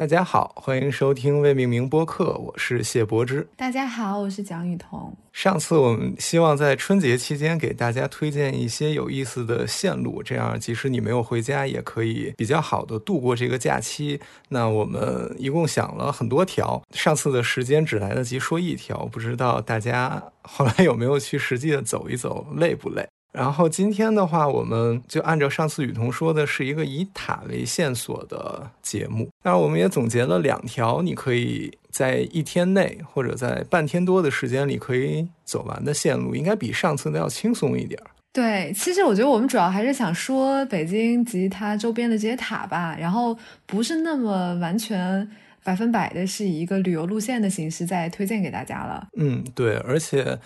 大家好，欢迎收听未命名播客，我是谢柏之。大家好，我是蒋雨桐。上次我们希望在春节期间给大家推荐一些有意思的线路，这样即使你没有回家，也可以比较好的度过这个假期。那我们一共想了很多条，上次的时间只来得及说一条，不知道大家后来有没有去实际的走一走，累不累？然后今天的话，我们就按照上次雨桐说的，是一个以塔为线索的节目。当然，我们也总结了两条，你可以在一天内或者在半天多的时间里可以走完的线路，应该比上次的要轻松一点。对，其实我觉得我们主要还是想说北京及它周边的这些塔吧，然后不是那么完全百分百的是以一个旅游路线的形式在推荐给大家了。嗯，对，而且。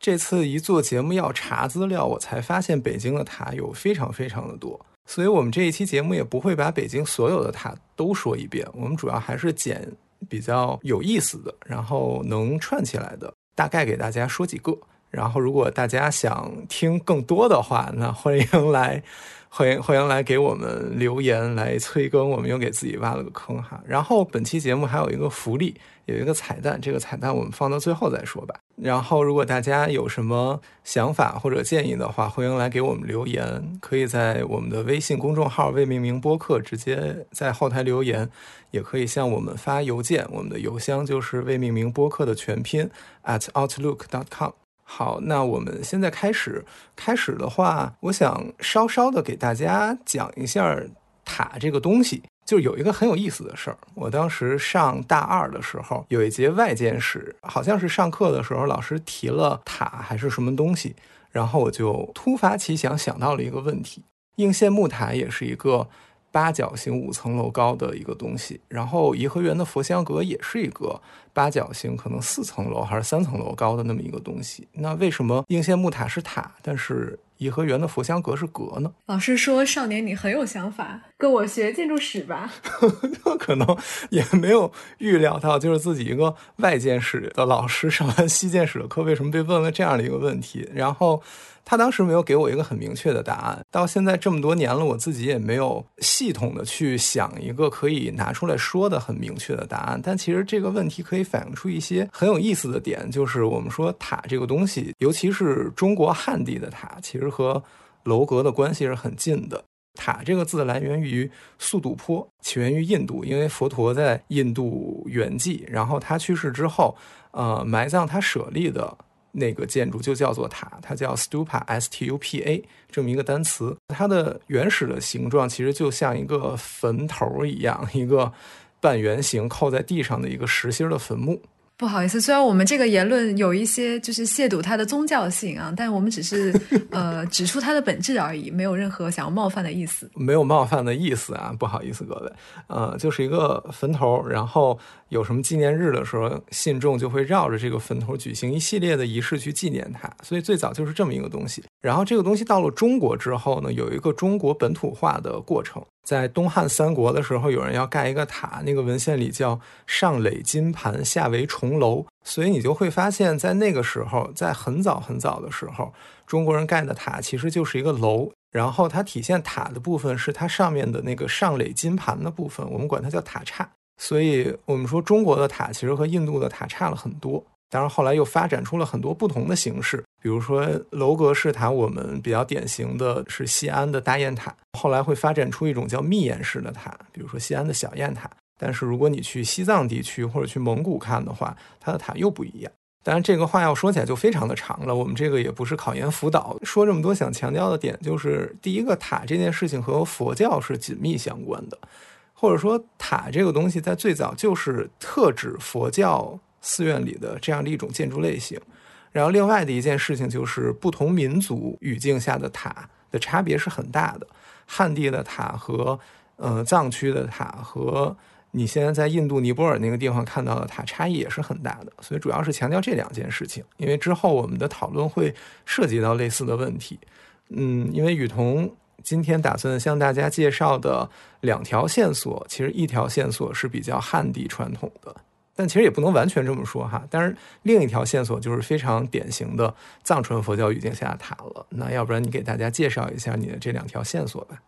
这次一做节目要查资料，我才发现北京的塔有非常非常的多，所以我们这一期节目也不会把北京所有的塔都说一遍，我们主要还是捡比较有意思的，然后能串起来的，大概给大家说几个。然后如果大家想听更多的话，那欢迎来。欢迎欢迎来给我们留言来催更，我们又给自己挖了个坑哈。然后本期节目还有一个福利，有一个彩蛋，这个彩蛋我们放到最后再说吧。然后如果大家有什么想法或者建议的话，欢迎来给我们留言，可以在我们的微信公众号“未命名播客”直接在后台留言，也可以向我们发邮件，我们的邮箱就是“未命名播客”的全拼 at outlook.com。好，那我们现在开始。开始的话，我想稍稍的给大家讲一下塔这个东西。就有一个很有意思的事儿，我当时上大二的时候，有一节外建史，好像是上课的时候老师提了塔还是什么东西，然后我就突发奇想，想到了一个问题：应县木塔也是一个。八角形五层楼高的一个东西，然后颐和园的佛香阁也是一个八角形，可能四层楼还是三层楼高的那么一个东西。那为什么应县木塔是塔，但是颐和园的佛香阁是阁呢？老师说：“少年，你很有想法，跟我学建筑史吧。”可能也没有预料到，就是自己一个外建史的老师上完西建史的课，为什么被问了这样的一个问题？然后。他当时没有给我一个很明确的答案，到现在这么多年了，我自己也没有系统的去想一个可以拿出来说的很明确的答案。但其实这个问题可以反映出一些很有意思的点，就是我们说塔这个东西，尤其是中国汉地的塔，其实和楼阁的关系是很近的。塔这个字来源于速度坡，起源于印度，因为佛陀在印度圆寂，然后他去世之后，呃，埋葬他舍利的。那个建筑就叫做塔，它叫 stupa，s t u p a 这么一个单词。它的原始的形状其实就像一个坟头一样，一个半圆形扣在地上的一个实心的坟墓。不好意思，虽然我们这个言论有一些就是亵渎它的宗教性啊，但我们只是 呃指出它的本质而已，没有任何想要冒犯的意思。没有冒犯的意思啊，不好意思各位，呃，就是一个坟头，然后有什么纪念日的时候，信众就会绕着这个坟头举行一系列的仪式去纪念它，所以最早就是这么一个东西。然后这个东西到了中国之后呢，有一个中国本土化的过程。在东汉三国的时候，有人要盖一个塔，那个文献里叫上垒金盘，下为重楼。所以你就会发现，在那个时候，在很早很早的时候，中国人盖的塔其实就是一个楼。然后它体现塔的部分是它上面的那个上垒金盘的部分，我们管它叫塔刹。所以我们说中国的塔其实和印度的塔差了很多。当然后来又发展出了很多不同的形式。比如说楼阁式塔，我们比较典型的是西安的大雁塔。后来会发展出一种叫密檐式的塔，比如说西安的小雁塔。但是如果你去西藏地区或者去蒙古看的话，它的塔又不一样。当然这个话要说起来就非常的长了，我们这个也不是考研辅导。说这么多想强调的点就是，第一个塔这件事情和佛教是紧密相关的，或者说塔这个东西在最早就是特指佛教寺院里的这样的一种建筑类型。然后，另外的一件事情就是，不同民族语境下的塔的差别是很大的。汉地的塔和呃藏区的塔和你现在在印度尼泊尔那个地方看到的塔差异也是很大的。所以，主要是强调这两件事情，因为之后我们的讨论会涉及到类似的问题。嗯，因为雨桐今天打算向大家介绍的两条线索，其实一条线索是比较汉地传统的。但其实也不能完全这么说哈，但是另一条线索就是非常典型的藏传佛教语境下的塔了。那要不然你给大家介绍一下你的这两条线索吧。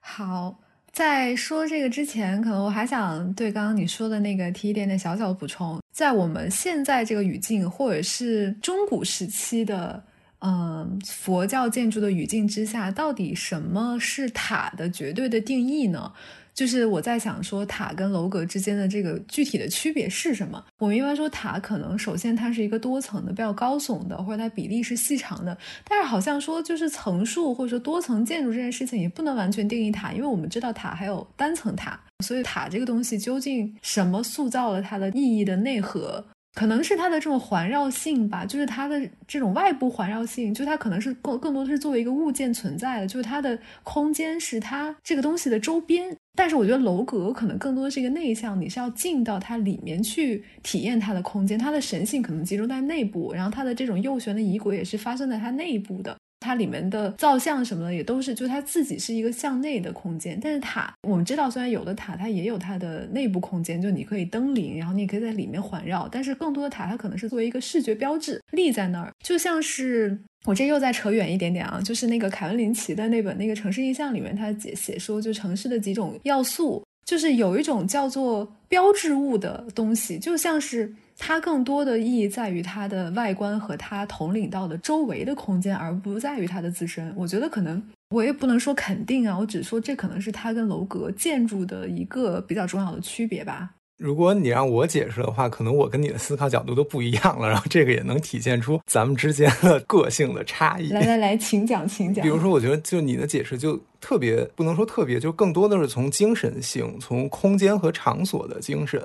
好，在说这个之前，可能我还想对刚刚你说的那个提一点点小小的补充。在我们现在这个语境，或者是中古时期的，嗯，佛教建筑的语境之下，到底什么是塔的绝对的定义呢？就是我在想说，塔跟楼阁之间的这个具体的区别是什么？我们一般说塔，可能首先它是一个多层的、比较高耸的，或者它比例是细长的。但是好像说，就是层数或者说多层建筑这件事情，也不能完全定义塔，因为我们知道塔还有单层塔。所以塔这个东西究竟什么塑造了它的意义的内核？可能是它的这种环绕性吧，就是它的这种外部环绕性，就它可能是更更多的是作为一个物件存在的，就是它的空间是它这个东西的周边。但是我觉得楼阁可能更多的是一个内向，你是要进到它里面去体验它的空间，它的神性可能集中在内部，然后它的这种右旋的仪轨也是发生在它内部的。它里面的造像什么的也都是，就它自己是一个向内的空间。但是塔，我们知道，虽然有的塔它也有它的内部空间，就你可以登临，然后你可以在里面环绕。但是更多的塔，它可能是作为一个视觉标志立在那儿，就像是我这又在扯远一点点啊，就是那个凯文林奇的那本那个城市印象里面，他写写说，就城市的几种要素，就是有一种叫做标志物的东西，就像是。它更多的意义在于它的外观和它统领到的周围的空间，而不在于它的自身。我觉得可能我也不能说肯定啊，我只说这可能是它跟楼阁建筑的一个比较重要的区别吧。如果你让我解释的话，可能我跟你的思考角度都不一样了，然后这个也能体现出咱们之间的个性的差异。来来来，请讲，请讲。比如说，我觉得就你的解释就特别不能说特别，就更多的是从精神性、从空间和场所的精神。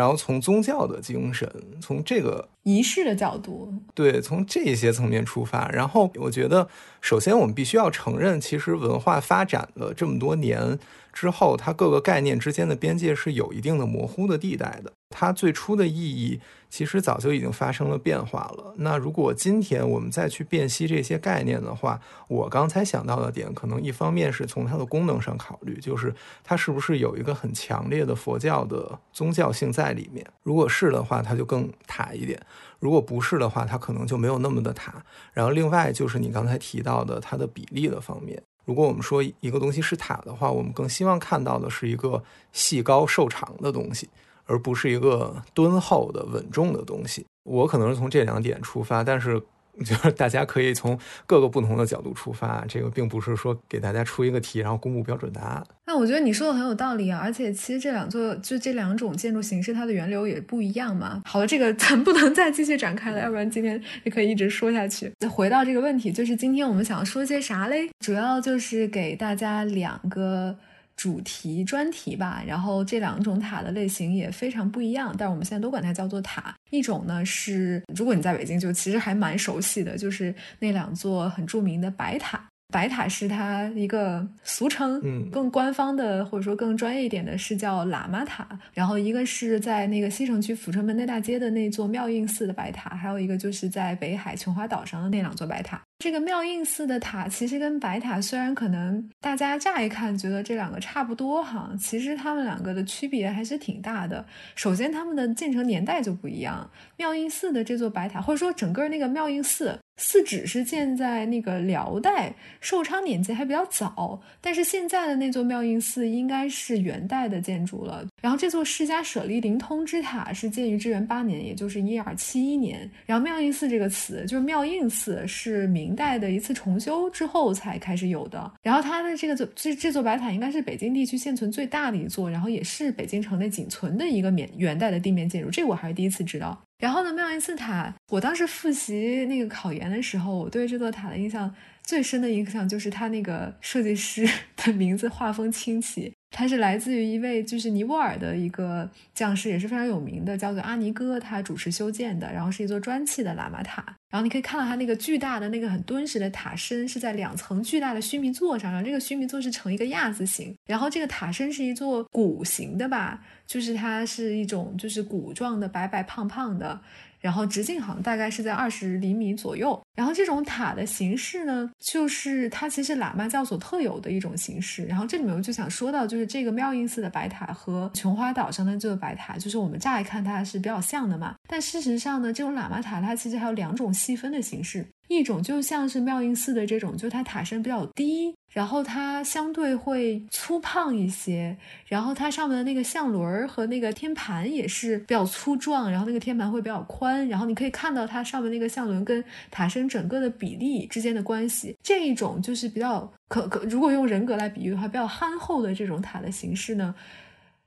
然后从宗教的精神，从这个仪式的角度，对，从这些层面出发。然后我觉得，首先我们必须要承认，其实文化发展了这么多年之后，它各个概念之间的边界是有一定的模糊的地带的。它最初的意义。其实早就已经发生了变化了。那如果今天我们再去辨析这些概念的话，我刚才想到的点，可能一方面是从它的功能上考虑，就是它是不是有一个很强烈的佛教的宗教性在里面。如果是的话，它就更塔一点；如果不是的话，它可能就没有那么的塔。然后另外就是你刚才提到的它的比例的方面。如果我们说一个东西是塔的话，我们更希望看到的是一个细高瘦长的东西。而不是一个敦厚的稳重的东西。我可能是从这两点出发，但是 就是大家可以从各个不同的角度出发。这个并不是说给大家出一个题，然后公布标准答案。那我觉得你说的很有道理啊！而且其实这两座就这两种建筑形式，它的源流也不一样嘛。好了，这个 咱不能再继续展开了，要不然今天也可以一直说下去。再回到这个问题，就是今天我们想要说些啥嘞？主要就是给大家两个。主题专题吧，然后这两种塔的类型也非常不一样，但是我们现在都管它叫做塔。一种呢是，如果你在北京，就其实还蛮熟悉的，就是那两座很著名的白塔。白塔是它一个俗称，嗯，更官方的或者说更专业一点的是叫喇嘛塔。然后一个是在那个西城区阜成门内大街的那座妙应寺的白塔，还有一个就是在北海琼华岛上的那两座白塔。这个妙应寺的塔其实跟白塔虽然可能大家乍一看觉得这两个差不多哈，其实他们两个的区别还是挺大的。首先，他们的建成年代就不一样。妙应寺的这座白塔，或者说整个那个妙应寺。寺址是建在那个辽代寿昌年间，还比较早。但是现在的那座妙应寺应该是元代的建筑了。然后这座释迦舍利灵通之塔是建于至元八年，也就是一二七一年。然后妙应寺这个词，就是妙应寺是明代的一次重修之后才开始有的。然后它的这个座这这座白塔应该是北京地区现存最大的一座，然后也是北京城内仅存的一个免元代的地面建筑。这我还是第一次知道。然后呢，妙音寺塔，我当时复习那个考研的时候，我对这座塔的印象最深的印象就是它那个设计师 的名字画风清奇。他是来自于一位就是尼泊尔的一个匠师，也是非常有名的，叫做阿尼哥，他主持修建的，然后是一座砖砌的喇嘛塔。然后你可以看到它那个巨大的那个很敦实的塔身是在两层巨大的须弥座上，然后这个须弥座是呈一个亚字形，然后这个塔身是一座鼓形的吧，就是它是一种就是鼓状的白白胖胖的。然后直径好像大概是在二十厘米左右。然后这种塔的形式呢，就是它其实喇嘛教所特有的一种形式。然后这里面我就想说到，就是这个妙音寺的白塔和琼花岛上的这个白塔，就是我们乍一看它是比较像的嘛。但事实上呢，这种喇嘛塔它其实还有两种细分的形式。一种就像是妙音寺的这种，就它塔身比较低，然后它相对会粗胖一些，然后它上面的那个相轮儿和那个天盘也是比较粗壮，然后那个天盘会比较宽，然后你可以看到它上面那个相轮跟塔身整个的比例之间的关系。这一种就是比较可可，如果用人格来比喻的话，比较憨厚的这种塔的形式呢，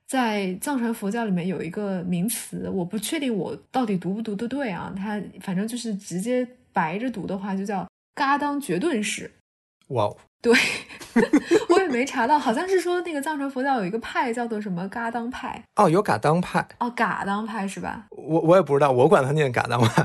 在藏传佛教里面有一个名词，我不确定我到底读不读得对啊，它反正就是直接白着读的话，就叫嘎当绝顿式。哇哦！对，我也没查到，好像是说那个藏传佛教有一个派叫做什么嘎当派。哦，有嘎当派。哦，嘎当派是吧？我我也不知道，我管他念嘎当派，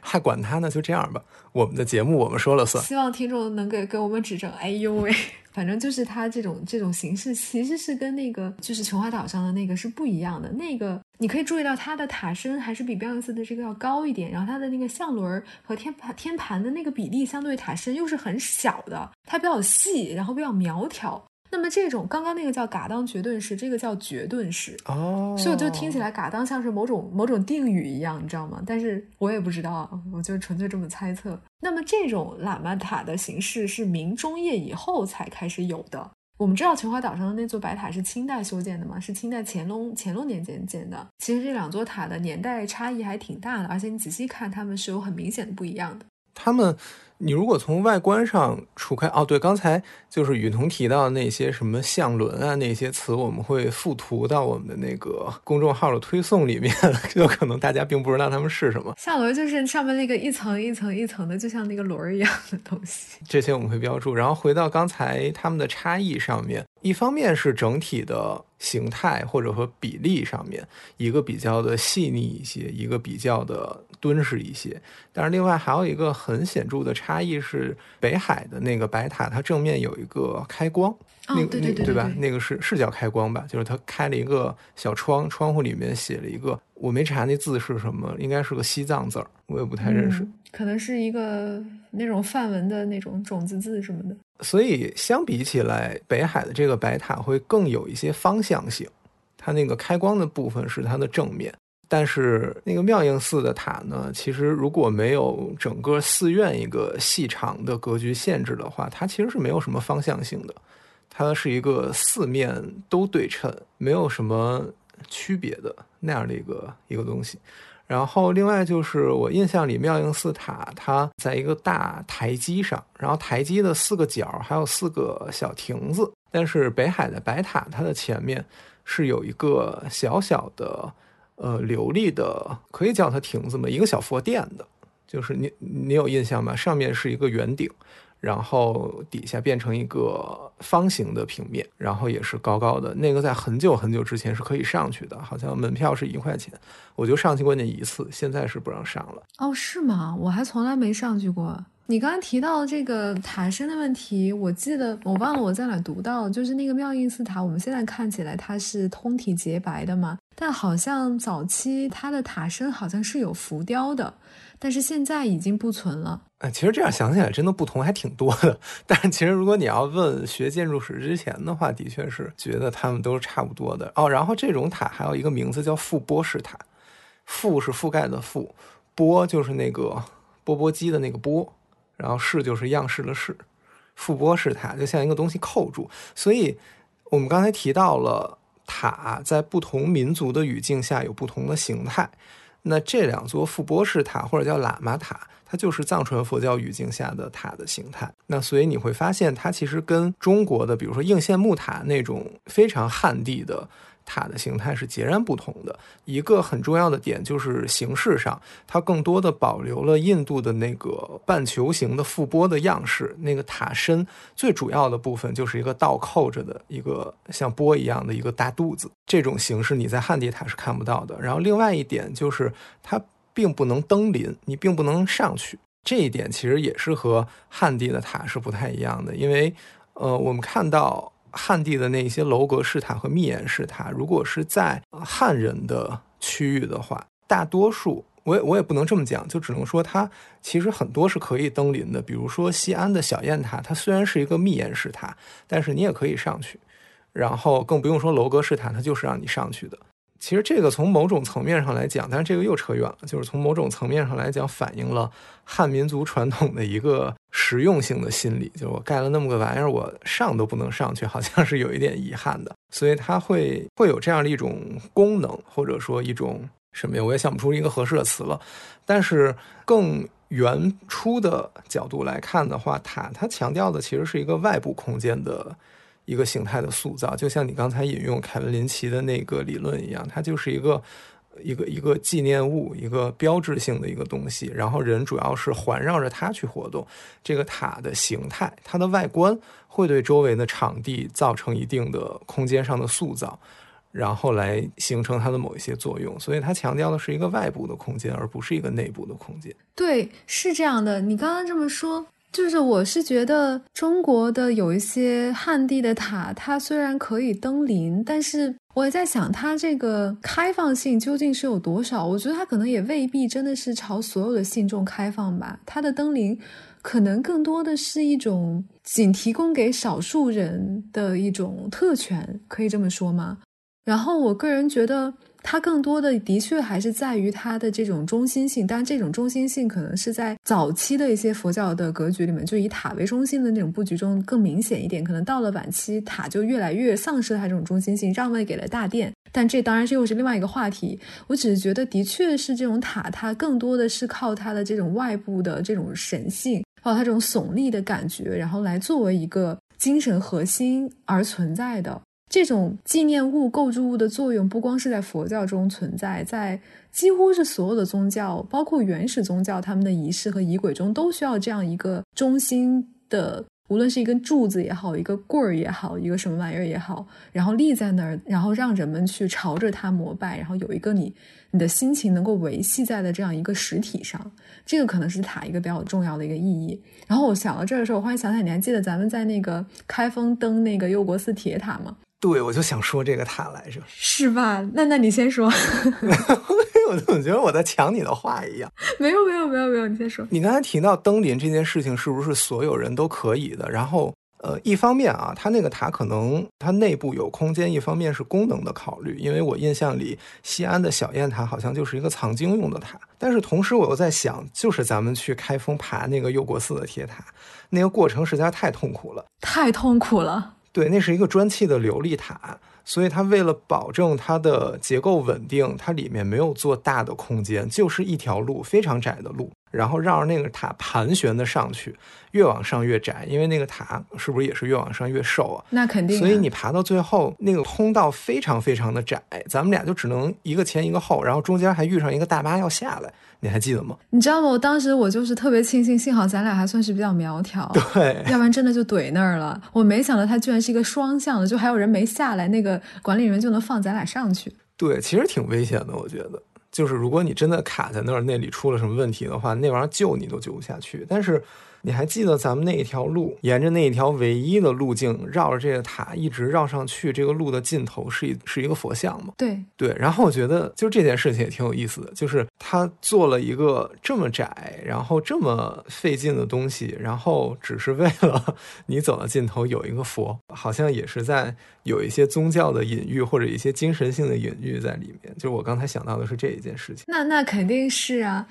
还管他呢，就这样吧。我们的节目我们说了算，希望听众能给给我们指正。哎呦喂！反正就是它这种这种形式，其实是跟那个就是琼花岛上的那个是不一样的。那个你可以注意到它的塔身还是比妙音寺的这个要高一点，然后它的那个相轮和天盘天盘的那个比例相对于塔身又是很小的，它比较细，然后比较苗条。那么这种刚刚那个叫嘎当绝顿式，这个叫绝顿式哦，所以我就听起来嘎当像是某种某种定语一样，你知道吗？但是我也不知道，我就纯粹这么猜测。那么这种喇嘛塔的形式是明中叶以后才开始有的。我们知道琼花岛上的那座白塔是清代修建的嘛？是清代乾隆乾隆年间建的。其实这两座塔的年代差异还挺大的，而且你仔细看，它们是有很明显的不一样的。他们。你如果从外观上除开哦，对，刚才就是雨桐提到那些什么相轮啊那些词，我们会附图到我们的那个公众号的推送里面，就可能大家并不知道它们是什么。相轮就是上面那个一层一层一层的，就像那个轮儿一样的东西。这些我们会标注。然后回到刚才它们的差异上面，一方面是整体的形态或者和比例上面，一个比较的细腻一些，一个比较的。敦实一些，但是另外还有一个很显著的差异是，北海的那个白塔，它正面有一个开光，那个对对吧？那个是是叫开光吧？就是它开了一个小窗，窗户里面写了一个，我没查那字是什么，应该是个西藏字儿，我也不太认识，可能是一个那种梵文的那种种子字什么的。所以相比起来，北海的这个白塔会更有一些方向性，它那个开光的部分是它的正面。但是那个妙应寺的塔呢，其实如果没有整个寺院一个细长的格局限制的话，它其实是没有什么方向性的，它是一个四面都对称，没有什么区别的那样的一个一个东西。然后另外就是我印象里妙应寺塔，它在一个大台基上，然后台基的四个角还有四个小亭子，但是北海的白塔，它的前面是有一个小小的。呃，琉璃的可以叫它亭子吗？一个小佛殿的，就是你你有印象吗？上面是一个圆顶，然后底下变成一个方形的平面，然后也是高高的。那个在很久很久之前是可以上去的，好像门票是一块钱，我就上去过那一次，现在是不让上了。哦，是吗？我还从来没上去过。你刚刚提到这个塔身的问题，我记得我忘了我在哪读到，就是那个妙应寺塔，我们现在看起来它是通体洁白的嘛，但好像早期它的塔身好像是有浮雕的，但是现在已经不存了。哎，其实这样想起来，真的不同还挺多的。但是其实如果你要问学建筑史之前的话，的确是觉得它们都是差不多的哦。然后这种塔还有一个名字叫覆钵式塔，覆是覆盖的覆，钵就是那个钵钵鸡的那个钵。然后式就是样式的式，覆钵式塔就像一个东西扣住，所以我们刚才提到了塔在不同民族的语境下有不同的形态。那这两座覆钵式塔或者叫喇嘛塔，它就是藏传佛教语境下的塔的形态。那所以你会发现，它其实跟中国的，比如说应县木塔那种非常汉地的。塔的形态是截然不同的。一个很重要的点就是形式上，它更多的保留了印度的那个半球形的覆钵的样式。那个塔身最主要的部分就是一个倒扣着的一个像钵一样的一个大肚子。这种形式你在汉地塔是看不到的。然后另外一点就是它并不能登临，你并不能上去。这一点其实也是和汉地的塔是不太一样的，因为呃，我们看到。汉地的那些楼阁式塔和密檐式塔，如果是在汉人的区域的话，大多数我也我也不能这么讲，就只能说它其实很多是可以登临的。比如说西安的小雁塔，它虽然是一个密檐式塔，但是你也可以上去。然后更不用说楼阁式塔，它就是让你上去的。其实这个从某种层面上来讲，但是这个又扯远了，就是从某种层面上来讲，反映了汉民族传统的一个实用性的心理，就是我盖了那么个玩意儿，我上都不能上去，好像是有一点遗憾的，所以它会会有这样的一种功能，或者说一种什么呀？我也想不出一个合适的词了。但是更原初的角度来看的话，塔它强调的其实是一个外部空间的。一个形态的塑造，就像你刚才引用凯文林奇的那个理论一样，它就是一个一个一个纪念物，一个标志性的一个东西。然后人主要是环绕着它去活动。这个塔的形态，它的外观会对周围的场地造成一定的空间上的塑造，然后来形成它的某一些作用。所以它强调的是一个外部的空间，而不是一个内部的空间。对，是这样的。你刚刚这么说。就是我是觉得中国的有一些汉地的塔，它虽然可以登临，但是我也在想，它这个开放性究竟是有多少？我觉得它可能也未必真的是朝所有的信众开放吧。它的登临可能更多的是一种仅提供给少数人的一种特权，可以这么说吗？然后我个人觉得。它更多的的确还是在于它的这种中心性，但这种中心性可能是在早期的一些佛教的格局里面，就以塔为中心的那种布局中更明显一点。可能到了晚期，塔就越来越丧失了它这种中心性，让位给了大殿。但这当然是又是另外一个话题。我只是觉得，的确是这种塔，它更多的是靠它的这种外部的这种神性，靠它这种耸立的感觉，然后来作为一个精神核心而存在的。这种纪念物、构筑物的作用，不光是在佛教中存在，在几乎是所有的宗教，包括原始宗教，他们的仪式和仪轨中，都需要这样一个中心的，无论是一根柱子也好，一个棍儿也好，一个什么玩意儿也好，然后立在那儿，然后让人们去朝着它膜拜，然后有一个你你的心情能够维系在的这样一个实体上，这个可能是塔一个比较重要的一个意义。然后我想到这儿的时候，我忽然想起来，你还记得咱们在那个开封登那个佑国寺铁塔吗？对，我就想说这个塔来着，是吧？那那你先说，我总觉得我在抢你的话一样。没有，没有，没有，没有，你先说。你刚才提到登临这件事情，是不是所有人都可以的？然后，呃，一方面啊，它那个塔可能它内部有空间；一方面是功能的考虑，因为我印象里西安的小雁塔好像就是一个藏经用的塔。但是同时，我又在想，就是咱们去开封爬那个佑国寺的铁塔，那个过程实在太痛苦了，太痛苦了。对，那是一个砖砌的琉璃塔，所以它为了保证它的结构稳定，它里面没有做大的空间，就是一条路，非常窄的路。然后绕着那个塔盘旋的上去，越往上越窄，因为那个塔是不是也是越往上越瘦啊？那肯定。所以你爬到最后，那个通道非常非常的窄，咱们俩就只能一个前一个后，然后中间还遇上一个大妈要下来，你还记得吗？你知道吗？我当时我就是特别庆幸，幸好咱俩还算是比较苗条，对，要不然真的就怼那儿了。我没想到它居然是一个双向的，就还有人没下来，那个管理人员就能放咱俩上去。对，其实挺危险的，我觉得。就是如果你真的卡在那儿，那里出了什么问题的话，那玩意儿救你都救不下去。但是。你还记得咱们那一条路，沿着那一条唯一的路径，绕着这个塔一直绕上去，这个路的尽头是一是一个佛像吗？对对。然后我觉得，就这件事情也挺有意思的，就是他做了一个这么窄，然后这么费劲的东西，然后只是为了你走到尽头有一个佛，好像也是在有一些宗教的隐喻或者一些精神性的隐喻在里面。就是我刚才想到的是这一件事情。那那肯定是啊。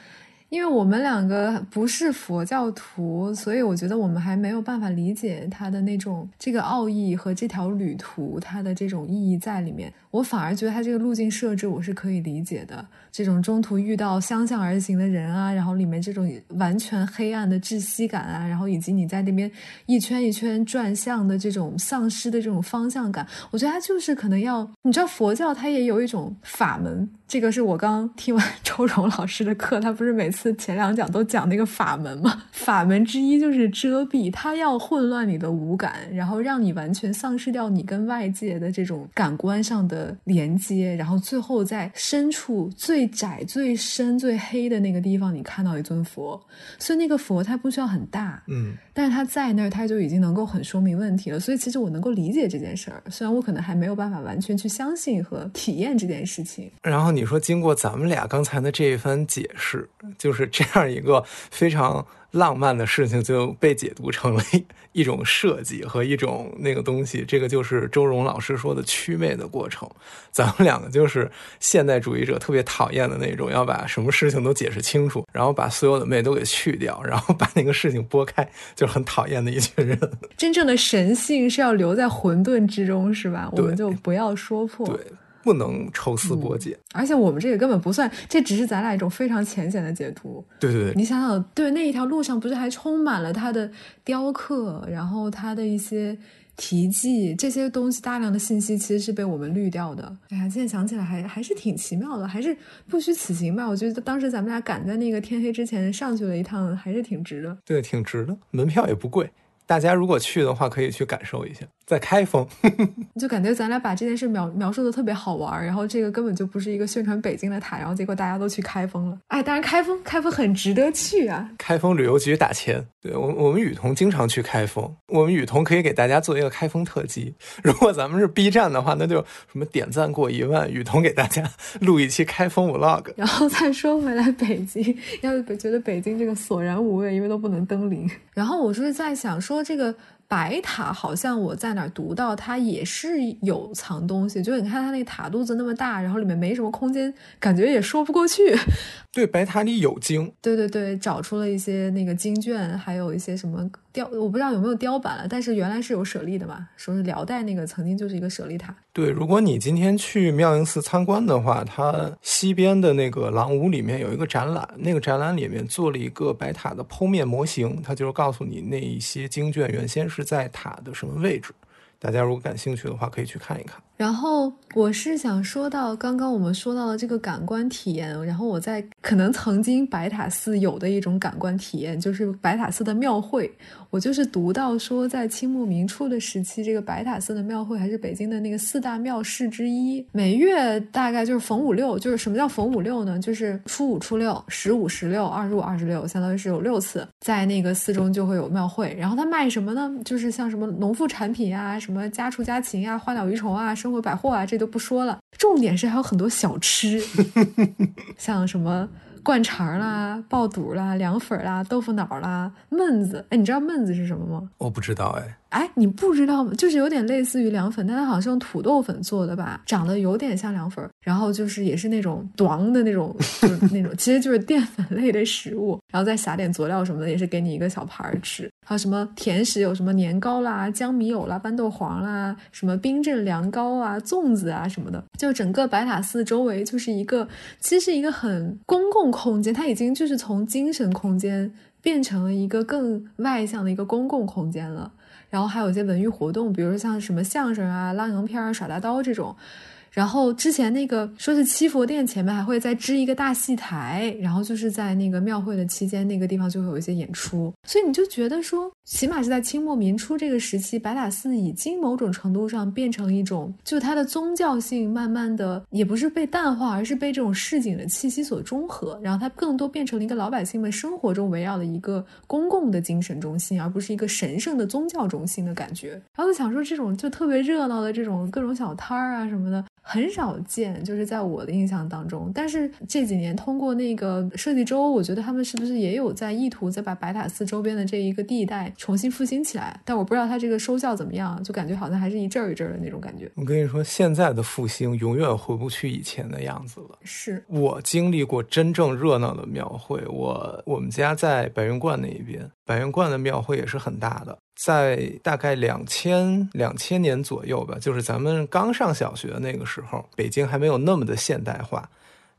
因为我们两个不是佛教徒，所以我觉得我们还没有办法理解他的那种这个奥义和这条旅途它的这种意义在里面。我反而觉得它这个路径设置我是可以理解的。这种中途遇到相向而行的人啊，然后里面这种完全黑暗的窒息感啊，然后以及你在那边一圈一圈转向的这种丧失的这种方向感，我觉得它就是可能要你知道佛教它也有一种法门。这个是我刚听完 周荣老师的课，他不是每次前两讲都讲那个法门吗？法门之一就是遮蔽，他要混乱你的五感，然后让你完全丧失掉你跟外界的这种感官上的连接，然后最后在深处最窄、最深、最黑的那个地方，你看到一尊佛。所以那个佛它不需要很大，嗯，但是它在那儿，它就已经能够很说明问题了。所以其实我能够理解这件事儿，虽然我可能还没有办法完全去相信和体验这件事情。然后你。你说经过咱们俩刚才的这一番解释，就是这样一个非常浪漫的事情就被解读成了一种设计和一种那个东西。这个就是周荣老师说的祛魅的过程。咱们两个就是现代主义者特别讨厌的那种，要把什么事情都解释清楚，然后把所有的魅都给去掉，然后把那个事情拨开，就很讨厌的一群人。真正的神性是要留在混沌之中，是吧？我们就不要说破。对。不能抽丝剥茧，而且我们这个根本不算，这只是咱俩一种非常浅显的解读。对对对，你想想，对那一条路上不是还充满了它的雕刻，然后它的一些题记，这些东西大量的信息其实是被我们滤掉的。哎呀，现在想起来还还是挺奇妙的，还是不虚此行吧。我觉得当时咱们俩赶在那个天黑之前上去了一趟，还是挺值的。对，挺值的，门票也不贵。大家如果去的话，可以去感受一下，在开封，就感觉咱俩把这件事描描述的特别好玩，然后这个根本就不是一个宣传北京的塔，然后结果大家都去开封了。哎，当然开封，开封很值得去啊！开封旅游局打钱，对我我们雨桐经常去开封，我们雨桐可以给大家做一个开封特辑。如果咱们是 B 站的话，那就什么点赞过一万，雨桐给大家录一期开封 vlog。然后再说回来，北京 要是觉得北京这个索然无味，因为都不能登临。然后我是在想说。这个白塔好像我在哪读到，它也是有藏东西。就你看它那塔肚子那么大，然后里面没什么空间，感觉也说不过去。对，白塔里有经。对对对，找出了一些那个经卷，还有一些什么雕，我不知道有没有雕版了。但是原来是有舍利的嘛，说是辽代那个曾经就是一个舍利塔。对，如果你今天去妙应寺参观的话，它西边的那个廊屋里面有一个展览，那个展览里面做了一个白塔的剖面模型，它就是告诉你那一些经卷原先是在塔的什么位置。大家如果感兴趣的话，可以去看一看。然后我是想说到刚刚我们说到的这个感官体验，然后我在可能曾经白塔寺有的一种感官体验，就是白塔寺的庙会。我就是读到说，在清末明初的时期，这个白塔寺的庙会还是北京的那个四大庙市之一。每月大概就是逢五六，就是什么叫逢五六呢？就是初五、初六、十五、十六、二十五、二十六，相当于是有六次，在那个寺中就会有庙会。然后他卖什么呢？就是像什么农副产品啊，什么家畜家禽啊，花鸟鱼虫啊，生活百货啊，这都不说了。重点是还有很多小吃，像什么。灌肠啦、爆肚啦、凉粉啦、豆腐脑啦、焖子，哎，你知道焖子是什么吗？我不知道，哎。哎，你不知道吗？就是有点类似于凉粉，但它好像是用土豆粉做的吧，长得有点像凉粉。然后就是也是那种短的那种，就是那种其实就是淀粉类的食物，然后再撒点佐料什么的，也是给你一个小盘儿吃。还有什么甜食，有什么年糕啦、江米藕啦、豌豆黄啦，什么冰镇凉糕啊、粽子啊什么的。就整个白塔寺周围就是一个，其实是一个很公共空间，它已经就是从精神空间变成了一个更外向的一个公共空间了。然后还有一些文娱活动，比如说像什么相声啊、拉洋片儿、耍大刀这种。然后之前那个说是七佛殿前面还会再支一个大戏台，然后就是在那个庙会的期间，那个地方就会有一些演出。所以你就觉得说，起码是在清末民初这个时期，白塔寺已经某种程度上变成一种，就它的宗教性慢慢的也不是被淡化，而是被这种市井的气息所中和，然后它更多变成了一个老百姓们生活中围绕的一个公共的精神中心，而不是一个神圣的宗教中心的感觉。然后就想说，这种就特别热闹的这种各种小摊儿啊什么的。很少见，就是在我的印象当中。但是这几年通过那个设计周，我觉得他们是不是也有在意图再把白塔寺周边的这一个地带重新复兴起来？但我不知道它这个收效怎么样，就感觉好像还是一阵儿一阵儿的那种感觉。我跟你说，现在的复兴永远回不去以前的样子了。是我经历过真正热闹的庙会，我我们家在白云观那一边，白云观的庙会也是很大的。在大概两千两千年左右吧，就是咱们刚上小学那个时候，北京还没有那么的现代化。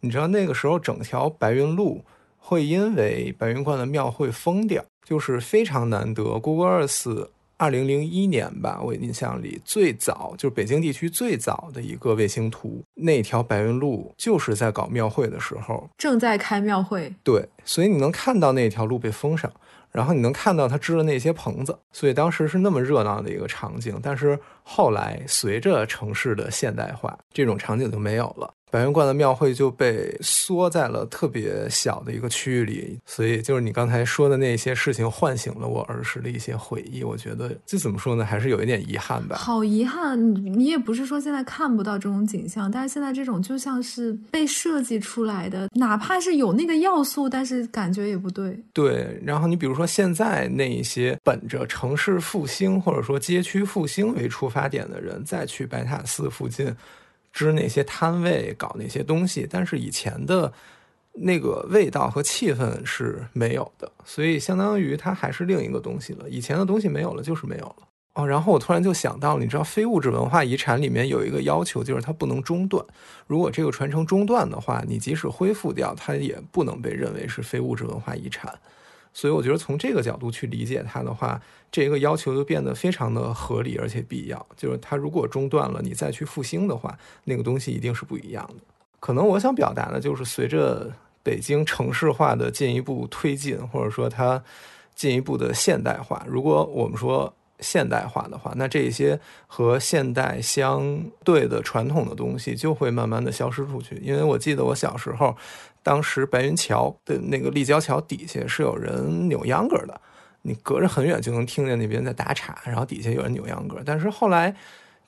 你知道那个时候，整条白云路会因为白云观的庙会封掉，就是非常难得。Google Earth 二零零一年吧，我印象里最早就是北京地区最早的一个卫星图，那条白云路就是在搞庙会的时候，正在开庙会。对，所以你能看到那条路被封上。然后你能看到他支的那些棚子，所以当时是那么热闹的一个场景。但是后来随着城市的现代化，这种场景就没有了。白云观的庙会就被缩在了特别小的一个区域里，所以就是你刚才说的那些事情，唤醒了我儿时的一些回忆。我觉得这怎么说呢，还是有一点遗憾吧。好遗憾，你也不是说现在看不到这种景象，但是现在这种就像是被设计出来的，哪怕是有那个要素，但是感觉也不对。对，然后你比如说现在那一些本着城市复兴或者说街区复兴为出发点的人，再去白塔寺附近。支那些摊位，搞那些东西，但是以前的那个味道和气氛是没有的，所以相当于它还是另一个东西了。以前的东西没有了，就是没有了。哦，然后我突然就想到，你知道非物质文化遗产里面有一个要求，就是它不能中断。如果这个传承中断的话，你即使恢复掉，它也不能被认为是非物质文化遗产。所以我觉得从这个角度去理解它的话，这个要求就变得非常的合理而且必要。就是它如果中断了，你再去复兴的话，那个东西一定是不一样的。可能我想表达的就是随着北京城市化的进一步推进，或者说它进一步的现代化，如果我们说。现代化的话，那这些和现代相对的传统的东西就会慢慢的消失出去。因为我记得我小时候，当时白云桥的那个立交桥底下是有人扭秧歌的，你隔着很远就能听见那边在打岔，然后底下有人扭秧歌。但是后来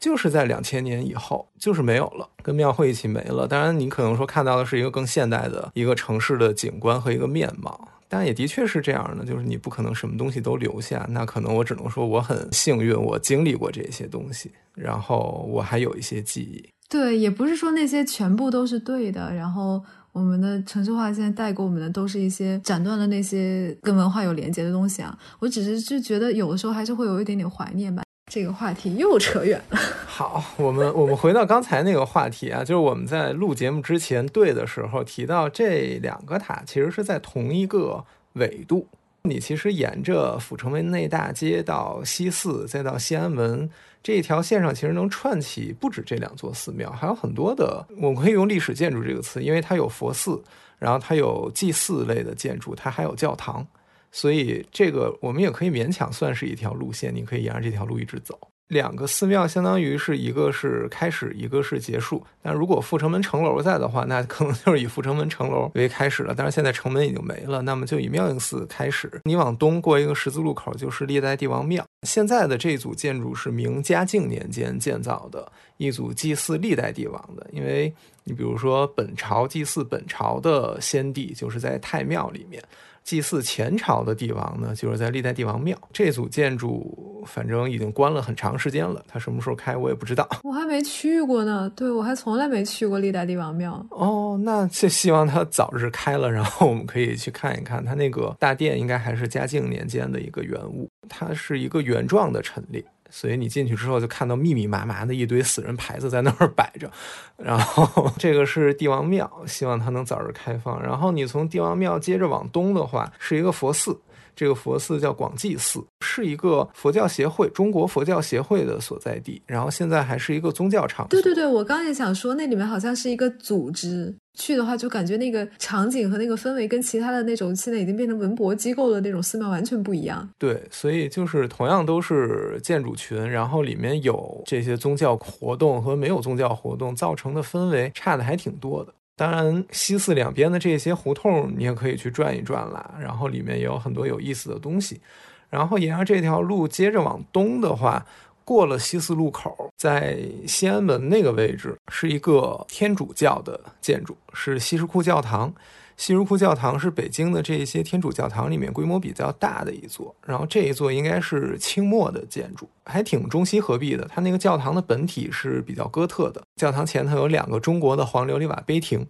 就是在两千年以后，就是没有了，跟庙会一起没了。当然，你可能说看到的是一个更现代的一个城市的景观和一个面貌。但也的确是这样的，就是你不可能什么东西都留下。那可能我只能说我很幸运，我经历过这些东西，然后我还有一些记忆。对，也不是说那些全部都是对的。然后我们的城市化现在带给我们的都是一些斩断了那些跟文化有连接的东西啊。我只是就觉得有的时候还是会有一点点怀念吧。这个话题又扯远了。好，我们我们回到刚才那个话题啊，就是我们在录节目之前对的时候提到这两个塔其实是在同一个纬度。你其实沿着阜成门内大街到西四，再到西安门这一条线上，其实能串起不止这两座寺庙，还有很多的。我们可以用历史建筑这个词，因为它有佛寺，然后它有祭祀类的建筑，它还有教堂。所以这个我们也可以勉强算是一条路线，你可以沿着这条路一直走。两个寺庙相当于是一个是开始，一个是结束。但如果阜成门城楼在的话，那可能就是以阜成门城楼为开始了。但是现在城门已经没了，那么就以妙应寺开始。你往东过一个十字路口，就是历代帝王庙。现在的这组建筑是明嘉靖年间建造的一组祭祀历代帝王的，因为你比如说本朝祭祀本朝的先帝，就是在太庙里面。祭祀前朝的帝王呢，就是在历代帝王庙这组建筑，反正已经关了很长时间了。它什么时候开，我也不知道。我还没去过呢，对我还从来没去过历代帝王庙。哦，那就希望它早日开了，然后我们可以去看一看。它那个大殿应该还是嘉靖年间的一个原物，它是一个原状的陈列。所以你进去之后就看到密密麻麻的一堆死人牌子在那儿摆着，然后这个是帝王庙，希望它能早日开放。然后你从帝王庙接着往东的话，是一个佛寺。这个佛寺叫广济寺，是一个佛教协会、中国佛教协会的所在地，然后现在还是一个宗教场所。对对对，我刚也想说，那里面好像是一个组织，去的话就感觉那个场景和那个氛围跟其他的那种现在已经变成文博机构的那种寺庙完全不一样。对，所以就是同样都是建筑群，然后里面有这些宗教活动和没有宗教活动，造成的氛围差的还挺多的。当然，西寺两边的这些胡同你也可以去转一转啦，然后里面也有很多有意思的东西。然后沿着这条路接着往东的话，过了西四路口，在西安门那个位置是一个天主教的建筑，是西什库教堂。西什库教堂是北京的这些天主教堂里面规模比较大的一座，然后这一座应该是清末的建筑，还挺中西合璧的。它那个教堂的本体是比较哥特的，教堂前头有两个中国的黄琉璃瓦碑亭。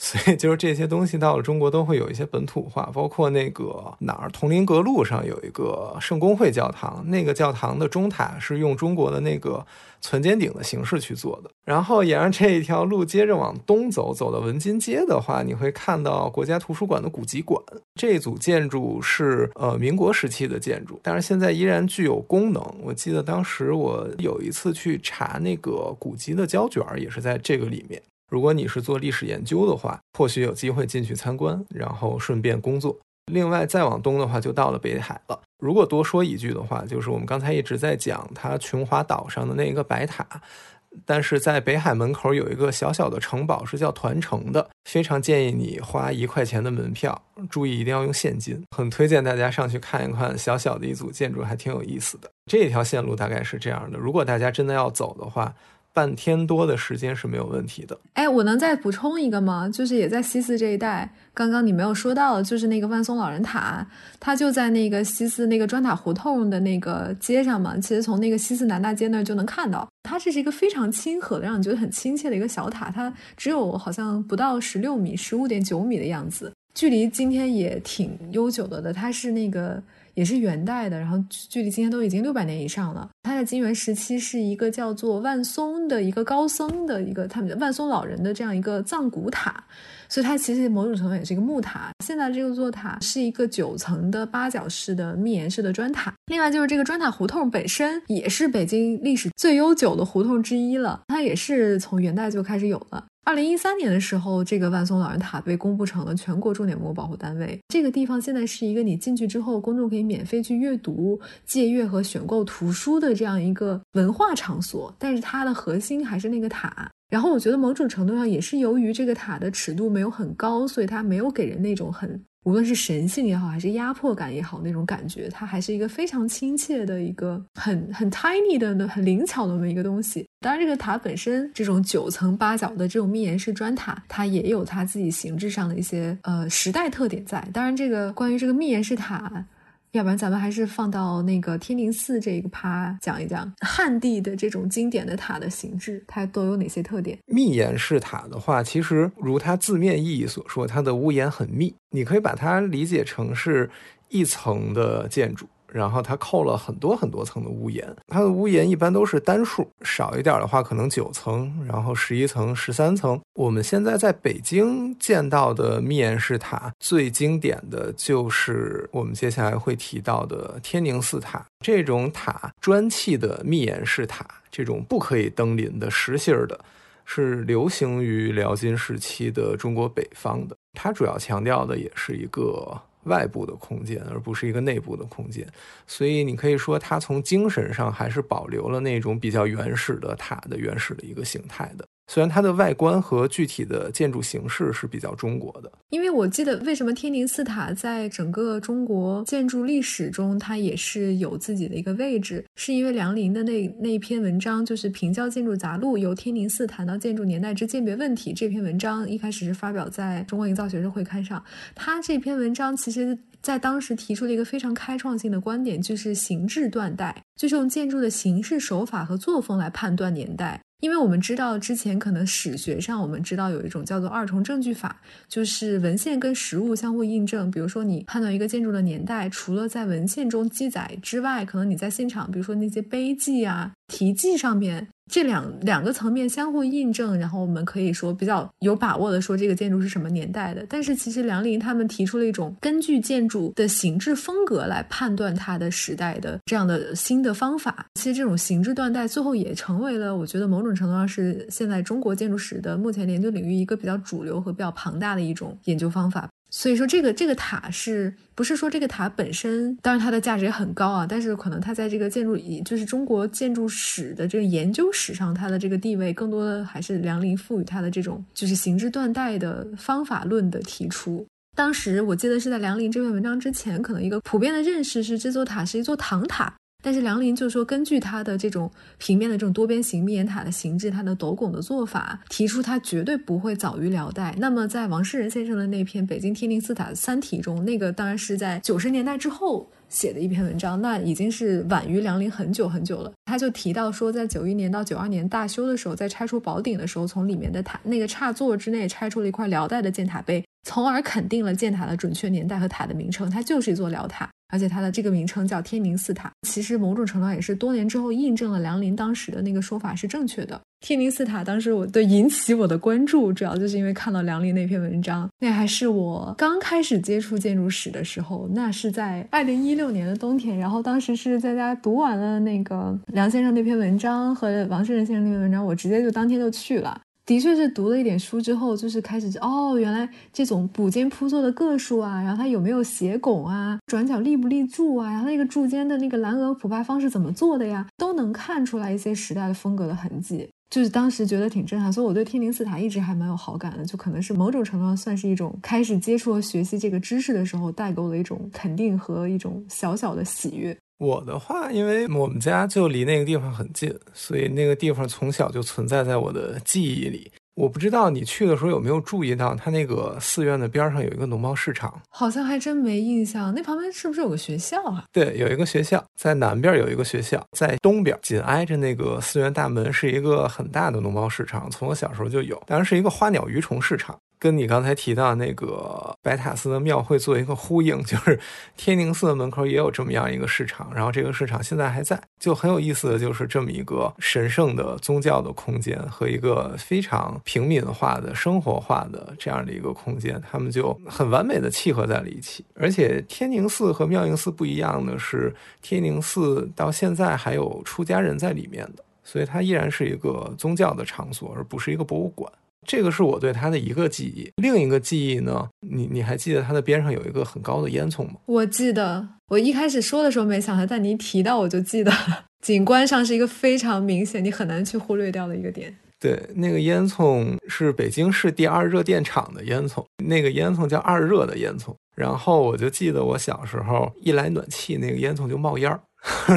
所以就是这些东西到了中国都会有一些本土化，包括那个哪儿铜陵阁路上有一个圣公会教堂，那个教堂的钟塔是用中国的那个攒尖顶的形式去做的。然后沿着这一条路接着往东走，走到文津街的话，你会看到国家图书馆的古籍馆。这组建筑是呃民国时期的建筑，但是现在依然具有功能。我记得当时我有一次去查那个古籍的胶卷，也是在这个里面。如果你是做历史研究的话，或许有机会进去参观，然后顺便工作。另外，再往东的话，就到了北海了。如果多说一句的话，就是我们刚才一直在讲它琼华岛上的那一个白塔，但是在北海门口有一个小小的城堡，是叫团城的，非常建议你花一块钱的门票，注意一定要用现金，很推荐大家上去看一看，小小的一组建筑还挺有意思的。这条线路大概是这样的，如果大家真的要走的话。半天多的时间是没有问题的。哎，我能再补充一个吗？就是也在西四这一带，刚刚你没有说到，就是那个万松老人塔，它就在那个西四那个砖塔胡同的那个街上嘛。其实从那个西四南大街那儿就能看到，它这是一个非常亲和的，让你觉得很亲切的一个小塔。它只有好像不到十六米，十五点九米的样子，距离今天也挺悠久的的。它是那个。也是元代的，然后距离今天都已经六百年以上了。它在金元时期是一个叫做万松的一个高僧的一个他们万松老人的这样一个藏骨塔，所以它其实某种程度也是一个木塔。现在这个座塔是一个九层的八角式的密檐式的砖塔。另外就是这个砖塔胡同本身也是北京历史最悠久的胡同之一了，它也是从元代就开始有了。二零一三年的时候，这个万松老人塔被公布成了全国重点文物保护单位。这个地方现在是一个你进去之后，公众可以免费去阅读、借阅和选购图书的这样一个文化场所。但是它的核心还是那个塔。然后我觉得某种程度上也是由于这个塔的尺度没有很高，所以它没有给人那种很。无论是神性也好，还是压迫感也好，那种感觉，它还是一个非常亲切的一个很很 tiny 的、很灵巧的那么一个东西。当然，这个塔本身这种九层八角的这种密檐式砖塔，它也有它自己形制上的一些呃时代特点在。当然，这个关于这个密檐式塔。要不然咱们还是放到那个天宁寺这个趴讲一讲汉地的这种经典的塔的形制，它都有哪些特点？密檐式塔的话，其实如它字面意义所说，它的屋檐很密，你可以把它理解成是一层的建筑。然后它扣了很多很多层的屋檐，它的屋檐一般都是单数，少一点的话可能九层，然后十一层、十三层。我们现在在北京见到的密檐式塔，最经典的就是我们接下来会提到的天宁寺塔。这种塔砖砌的密檐式塔，这种不可以登临的实心儿的，是流行于辽金时期的中国北方的。它主要强调的也是一个。外部的空间，而不是一个内部的空间，所以你可以说它从精神上还是保留了那种比较原始的塔的原始的一个形态的。虽然它的外观和具体的建筑形式是比较中国的，因为我记得为什么天宁寺塔在整个中国建筑历史中它也是有自己的一个位置，是因为梁林的那那篇文章就是《平教建筑杂录》，由天宁寺谈到建筑年代之鉴别问题这篇文章一开始是发表在中国营造学生会刊上，他这篇文章其实在当时提出了一个非常开创性的观点，就是形制断代，就是用建筑的形式手法和作风来判断年代。因为我们知道，之前可能史学上我们知道有一种叫做二重证据法，就是文献跟实物相互印证。比如说，你判断一个建筑的年代，除了在文献中记载之外，可能你在现场，比如说那些碑记啊、题记上面。这两两个层面相互印证，然后我们可以说比较有把握的说这个建筑是什么年代的。但是其实梁林他们提出了一种根据建筑的形制风格来判断它的时代的这样的新的方法。其实这种形制断代最后也成为了我觉得某种程度上是现在中国建筑史的目前研究领域一个比较主流和比较庞大的一种研究方法。所以说，这个这个塔是不是说这个塔本身，当然它的价值也很高啊，但是可能它在这个建筑，就是中国建筑史的这个研究史上，它的这个地位更多的还是梁林赋予它的这种就是形制断代的方法论的提出。当时我记得是在梁林这篇文章之前，可能一个普遍的认识是这座塔是一座唐塔。但是梁林就说，根据他的这种平面的这种多边形密檐塔的形制，它的斗拱的做法，提出它绝对不会早于辽代。那么在王世仁先生的那篇《北京天宁寺塔三体》中，那个当然是在九十年代之后写的一篇文章，那已经是晚于梁林很久很久了。他就提到说，在九一年到九二年大修的时候，在拆除宝顶的时候，从里面的塔那个插座之内拆出了一块辽代的建塔碑，从而肯定了建塔的准确年代和塔的名称，它就是一座辽塔。而且它的这个名称叫天宁寺塔，其实某种程度上也是多年之后印证了梁林当时的那个说法是正确的。天宁寺塔当时我对引起我的关注，主要就是因为看到梁林那篇文章，那还是我刚开始接触建筑史的时候，那是在二零一六年的冬天，然后当时是在家读完了那个梁先生那篇文章和王世仁先生那篇文章，我直接就当天就去了。的确是读了一点书之后，就是开始哦，原来这种补间铺座的个数啊，然后它有没有斜拱啊，转角立不立柱啊，然后那个柱间的那个栏额铺排方式怎么做的呀，都能看出来一些时代的风格的痕迹。就是当时觉得挺震撼，所以我对天宁寺塔一直还蛮有好感的，就可能是某种程度上算是一种开始接触和学习这个知识的时候带给我的一种肯定和一种小小的喜悦。我的话，因为我们家就离那个地方很近，所以那个地方从小就存在在我的记忆里。我不知道你去的时候有没有注意到，它那个寺院的边上有一个农贸市场，好像还真没印象。那旁边是不是有个学校啊？对，有一个学校，在南边有一个学校，在东边紧挨着那个寺院大门是一个很大的农贸市场，从我小时候就有，当然是一个花鸟鱼虫市场。跟你刚才提到那个白塔寺的庙会做一个呼应，就是天宁寺的门口也有这么样一个市场，然后这个市场现在还在，就很有意思的就是这么一个神圣的宗教的空间和一个非常平民化的生活化的这样的一个空间，他们就很完美的契合在了一起。而且天宁寺和妙应寺不一样的是，天宁寺到现在还有出家人在里面的，所以它依然是一个宗教的场所，而不是一个博物馆。这个是我对它的一个记忆，另一个记忆呢？你你还记得它的边上有一个很高的烟囱吗？我记得，我一开始说的时候没想到，但你一提到我就记得了，景观上是一个非常明显，你很难去忽略掉的一个点。对，那个烟囱是北京市第二热电厂的烟囱，那个烟囱叫二热的烟囱。然后我就记得我小时候一来暖气，那个烟囱就冒烟儿。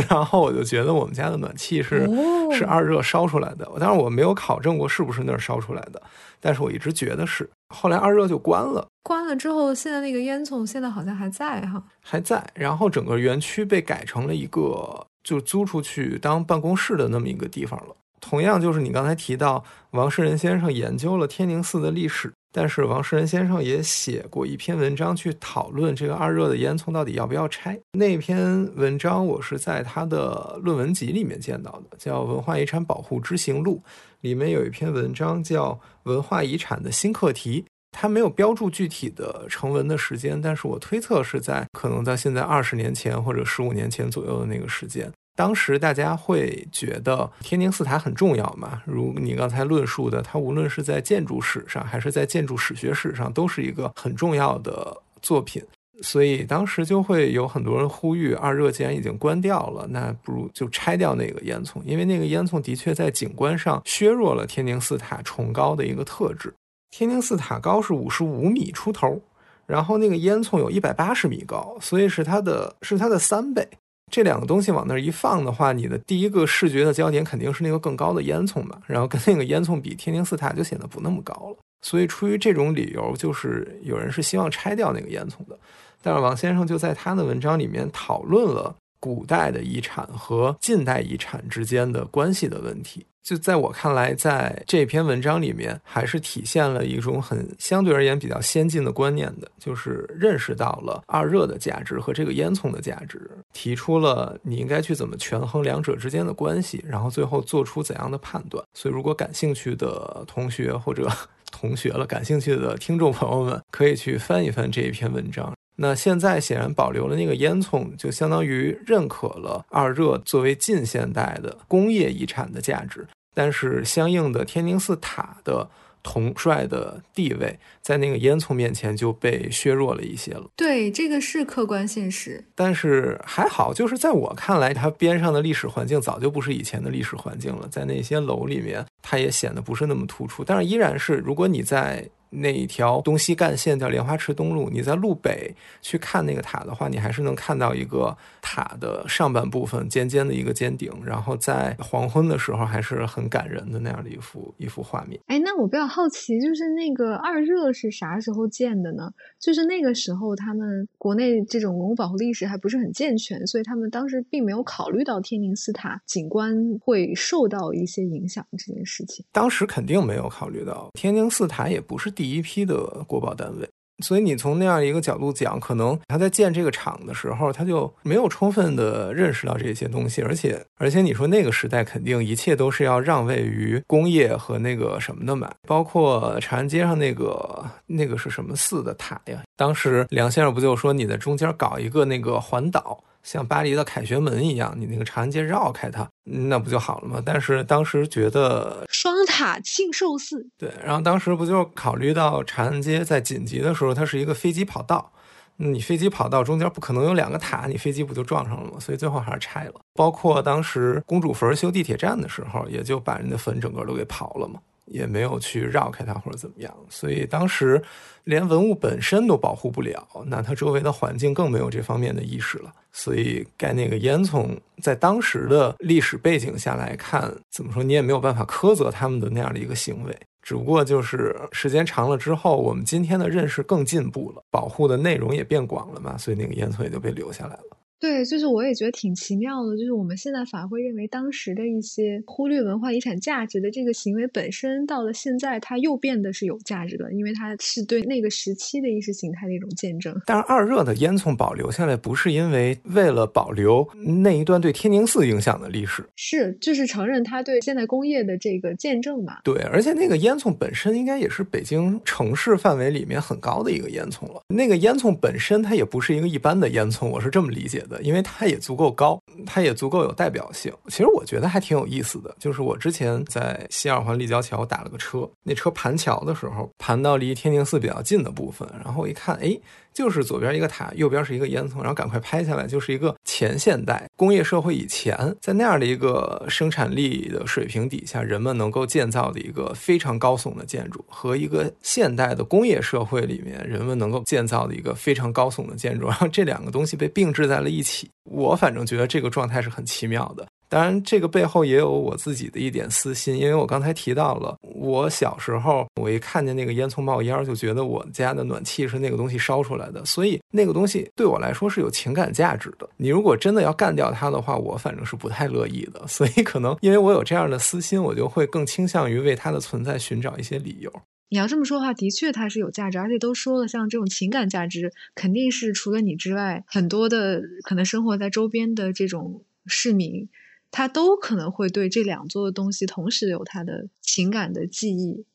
然后我就觉得我们家的暖气是是二热烧出来的，当然我没有考证过是不是那儿烧出来的，但是我一直觉得是。后来二热就关了，关了之后，现在那个烟囱现在好像还在哈，还在。然后整个园区被改成了一个就租出去当办公室的那么一个地方了。同样就是你刚才提到王世仁先生研究了天宁寺的历史。但是王世仁先生也写过一篇文章，去讨论这个二热的烟囱到底要不要拆。那篇文章我是在他的论文集里面见到的，叫《文化遗产保护知行录》，里面有一篇文章叫《文化遗产的新课题》。他没有标注具体的成文的时间，但是我推测是在可能在现在二十年前或者十五年前左右的那个时间。当时大家会觉得天宁寺塔很重要嘛？如你刚才论述的，它无论是在建筑史上还是在建筑史学史上，都是一个很重要的作品。所以当时就会有很多人呼吁：二热既然已经关掉了，那不如就拆掉那个烟囱，因为那个烟囱的确在景观上削弱了天宁寺塔崇高的一个特质。天宁寺塔高是五十五米出头，然后那个烟囱有一百八十米高，所以是它的是它的三倍。这两个东西往那儿一放的话，你的第一个视觉的焦点肯定是那个更高的烟囱嘛，然后跟那个烟囱比，天宁寺塔就显得不那么高了。所以出于这种理由，就是有人是希望拆掉那个烟囱的。但是王先生就在他的文章里面讨论了古代的遗产和近代遗产之间的关系的问题。就在我看来，在这篇文章里面，还是体现了一种很相对而言比较先进的观念的，就是认识到了二热的价值和这个烟囱的价值，提出了你应该去怎么权衡两者之间的关系，然后最后做出怎样的判断。所以，如果感兴趣的同学或者同学了，感兴趣的听众朋友们，可以去翻一翻这一篇文章。那现在显然保留了那个烟囱，就相当于认可了二热作为近现代的工业遗产的价值。但是相应的天宁寺塔的统帅的地位，在那个烟囱面前就被削弱了一些了。对，这个是客观现实。但是还好，就是在我看来，它边上的历史环境早就不是以前的历史环境了，在那些楼里面，它也显得不是那么突出。但是依然是，如果你在。那一条东西干线叫莲花池东路，你在路北去看那个塔的话，你还是能看到一个塔的上半部分尖尖的一个尖顶，然后在黄昏的时候还是很感人的那样的一幅一幅画面。哎，那我比较好奇，就是那个二热是啥时候建的呢？就是那个时候他们国内这种文物保护历史还不是很健全，所以他们当时并没有考虑到天宁寺塔景观会受到一些影响这件事情。当时肯定没有考虑到，天宁寺塔也不是。第一批的国保单位，所以你从那样一个角度讲，可能他在建这个厂的时候，他就没有充分的认识到这些东西，而且而且你说那个时代肯定一切都是要让位于工业和那个什么的嘛，包括长安街上那个那个是什么寺的塔呀？当时梁先生不就说你在中间搞一个那个环岛？像巴黎的凯旋门一样，你那个长安街绕开它，那不就好了吗？但是当时觉得双塔庆寿寺，对，然后当时不就考虑到长安街在紧急的时候，它是一个飞机跑道，你飞机跑道中间不可能有两个塔，你飞机不就撞上了吗？所以最后还是拆了。包括当时公主坟修地铁站的时候，也就把人的坟整个都给刨了嘛，也没有去绕开它或者怎么样。所以当时连文物本身都保护不了，那它周围的环境更没有这方面的意识了。所以盖那个烟囱，在当时的历史背景下来看，怎么说你也没有办法苛责他们的那样的一个行为。只不过就是时间长了之后，我们今天的认识更进步了，保护的内容也变广了嘛，所以那个烟囱也就被留下来了。对，就是我也觉得挺奇妙的，就是我们现在反而会认为当时的一些忽略文化遗产价值的这个行为本身，到了现在它又变得是有价值的，因为它是对那个时期的意识形态的一种见证。但是二热的烟囱保留下来，不是因为为了保留那一段对天宁寺影响的历史，是就是承认它对现代工业的这个见证嘛？对，而且那个烟囱本身应该也是北京城市范围里面很高的一个烟囱了。那个烟囱本身它也不是一个一般的烟囱，我是这么理解的，因为它也足够高，它也足够有代表性。其实我觉得还挺有意思的，就是我之前在西二环立交桥打了个车，那车盘桥的时候，盘到离天宁寺比较近的部分，然后我一看，哎。就是左边一个塔，右边是一个烟囱，然后赶快拍下来，就是一个前现代工业社会以前，在那样的一个生产力的水平底下，人们能够建造的一个非常高耸的建筑，和一个现代的工业社会里面人们能够建造的一个非常高耸的建筑，然后这两个东西被并置在了一起，我反正觉得这个状态是很奇妙的。当然，这个背后也有我自己的一点私心，因为我刚才提到了，我小时候我一看见那个烟囱冒烟，就觉得我家的暖气是那个东西烧出来的，所以那个东西对我来说是有情感价值的。你如果真的要干掉它的话，我反正是不太乐意的。所以可能因为我有这样的私心，我就会更倾向于为它的存在寻找一些理由。你要这么说的话，的确它是有价值，而且都说了，像这种情感价值，肯定是除了你之外，很多的可能生活在周边的这种市民。他都可能会对这两座的东西同时有他的情感的记忆，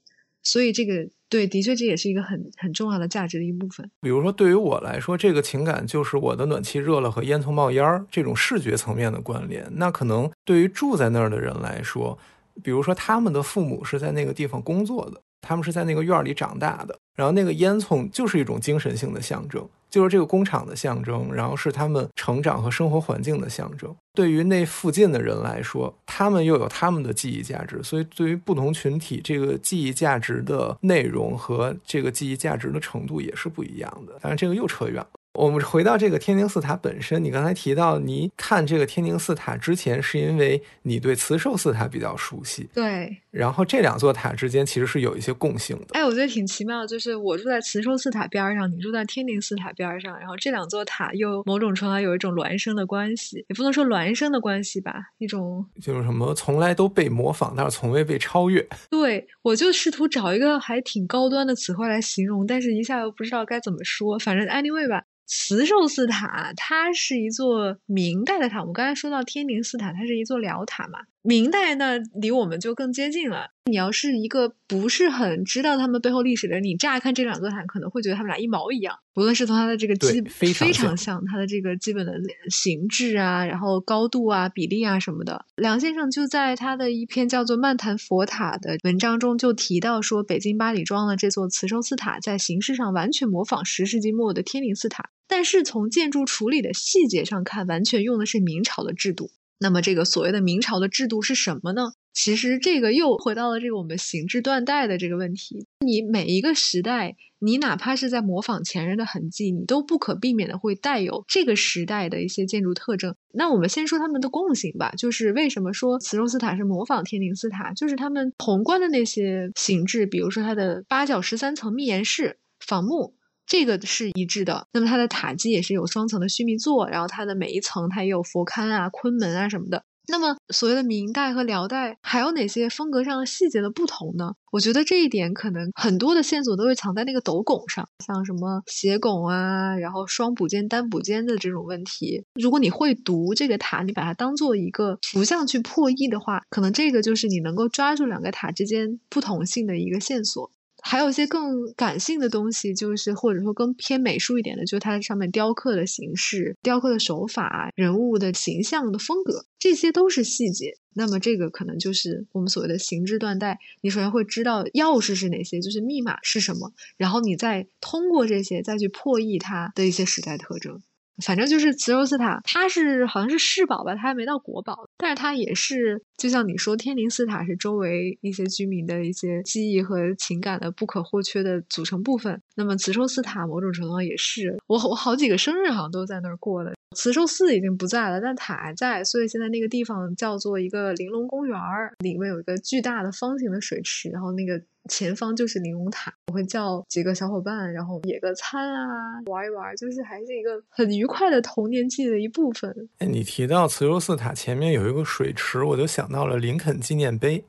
所以这个对，的确这也是一个很很重要的价值的一部分。比如说，对于我来说，这个情感就是我的暖气热了和烟囱冒烟儿这种视觉层面的关联。那可能对于住在那儿的人来说，比如说他们的父母是在那个地方工作的，他们是在那个院里长大的，然后那个烟囱就是一种精神性的象征。就是这个工厂的象征，然后是他们成长和生活环境的象征。对于那附近的人来说，他们又有他们的记忆价值。所以，对于不同群体，这个记忆价值的内容和这个记忆价值的程度也是不一样的。当然，这个又扯远了。我们回到这个天宁寺塔本身，你刚才提到，你看这个天宁寺塔之前，是因为你对慈寿寺塔比较熟悉。对。然后这两座塔之间其实是有一些共性的。哎，我觉得挺奇妙的，就是我住在慈寿寺塔边上，你住在天宁寺塔边上，然后这两座塔又某种程度上有一种孪生的关系，也不能说孪生的关系吧，一种就是什么从来都被模仿，但是从未被超越。对，我就试图找一个还挺高端的词汇来形容，但是一下又不知道该怎么说，反正 anyway 吧。慈寿寺塔，它是一座明代的塔。我们刚才说到天宁寺塔，它是一座辽塔嘛。明代呢，离我们就更接近了。你要是一个不是很知道他们背后历史的人，你乍看这两座塔，可能会觉得他们俩一毛一样。无论是从它的这个基非常像它的这个基本的形制啊，然后高度啊、比例啊什么的。梁先生就在他的一篇叫做《漫谈佛塔》的文章中就提到说，北京八里庄的这座慈寿寺塔在形式上完全模仿十世纪末的天宁寺塔。但是从建筑处理的细节上看，完全用的是明朝的制度。那么这个所谓的明朝的制度是什么呢？其实这个又回到了这个我们形制断代的这个问题。你每一个时代，你哪怕是在模仿前人的痕迹，你都不可避免的会带有这个时代的一些建筑特征。那我们先说他们的共性吧，就是为什么说慈寿寺塔是模仿天宁寺塔，就是他们宏观的那些形制，比如说它的八角十三层密檐式仿木。这个是一致的，那么它的塔基也是有双层的须弥座，然后它的每一层它也有佛龛啊、坤门啊什么的。那么所谓的明代和辽代还有哪些风格上的细节的不同呢？我觉得这一点可能很多的线索都会藏在那个斗拱上，像什么斜拱啊，然后双补间、单补间的这种问题。如果你会读这个塔，你把它当做一个图像去破译的话，可能这个就是你能够抓住两个塔之间不同性的一个线索。还有一些更感性的东西，就是或者说更偏美术一点的，就是它上面雕刻的形式、雕刻的手法、人物的形象的风格，这些都是细节。那么这个可能就是我们所谓的形制断代。你首先会知道钥匙是哪些，就是密码是什么，然后你再通过这些再去破译它的一些时代特征。反正就是慈寿寺塔，它是好像是世宝吧，它还没到国宝，但是它也是就像你说，天宁寺塔是周围一些居民的一些记忆和情感的不可或缺的组成部分。那么慈寿寺塔某种程度上也是，我我好几个生日好像都在那儿过的。慈寿寺已经不在了，但塔还在，所以现在那个地方叫做一个玲珑公园儿，里面有一个巨大的方形的水池，然后那个前方就是玲珑塔。我会叫几个小伙伴，然后野个餐啊，玩一玩，就是还是一个很愉快的童年记忆的一部分。哎，你提到慈寿寺塔前面有一个水池，我就想到了林肯纪念碑，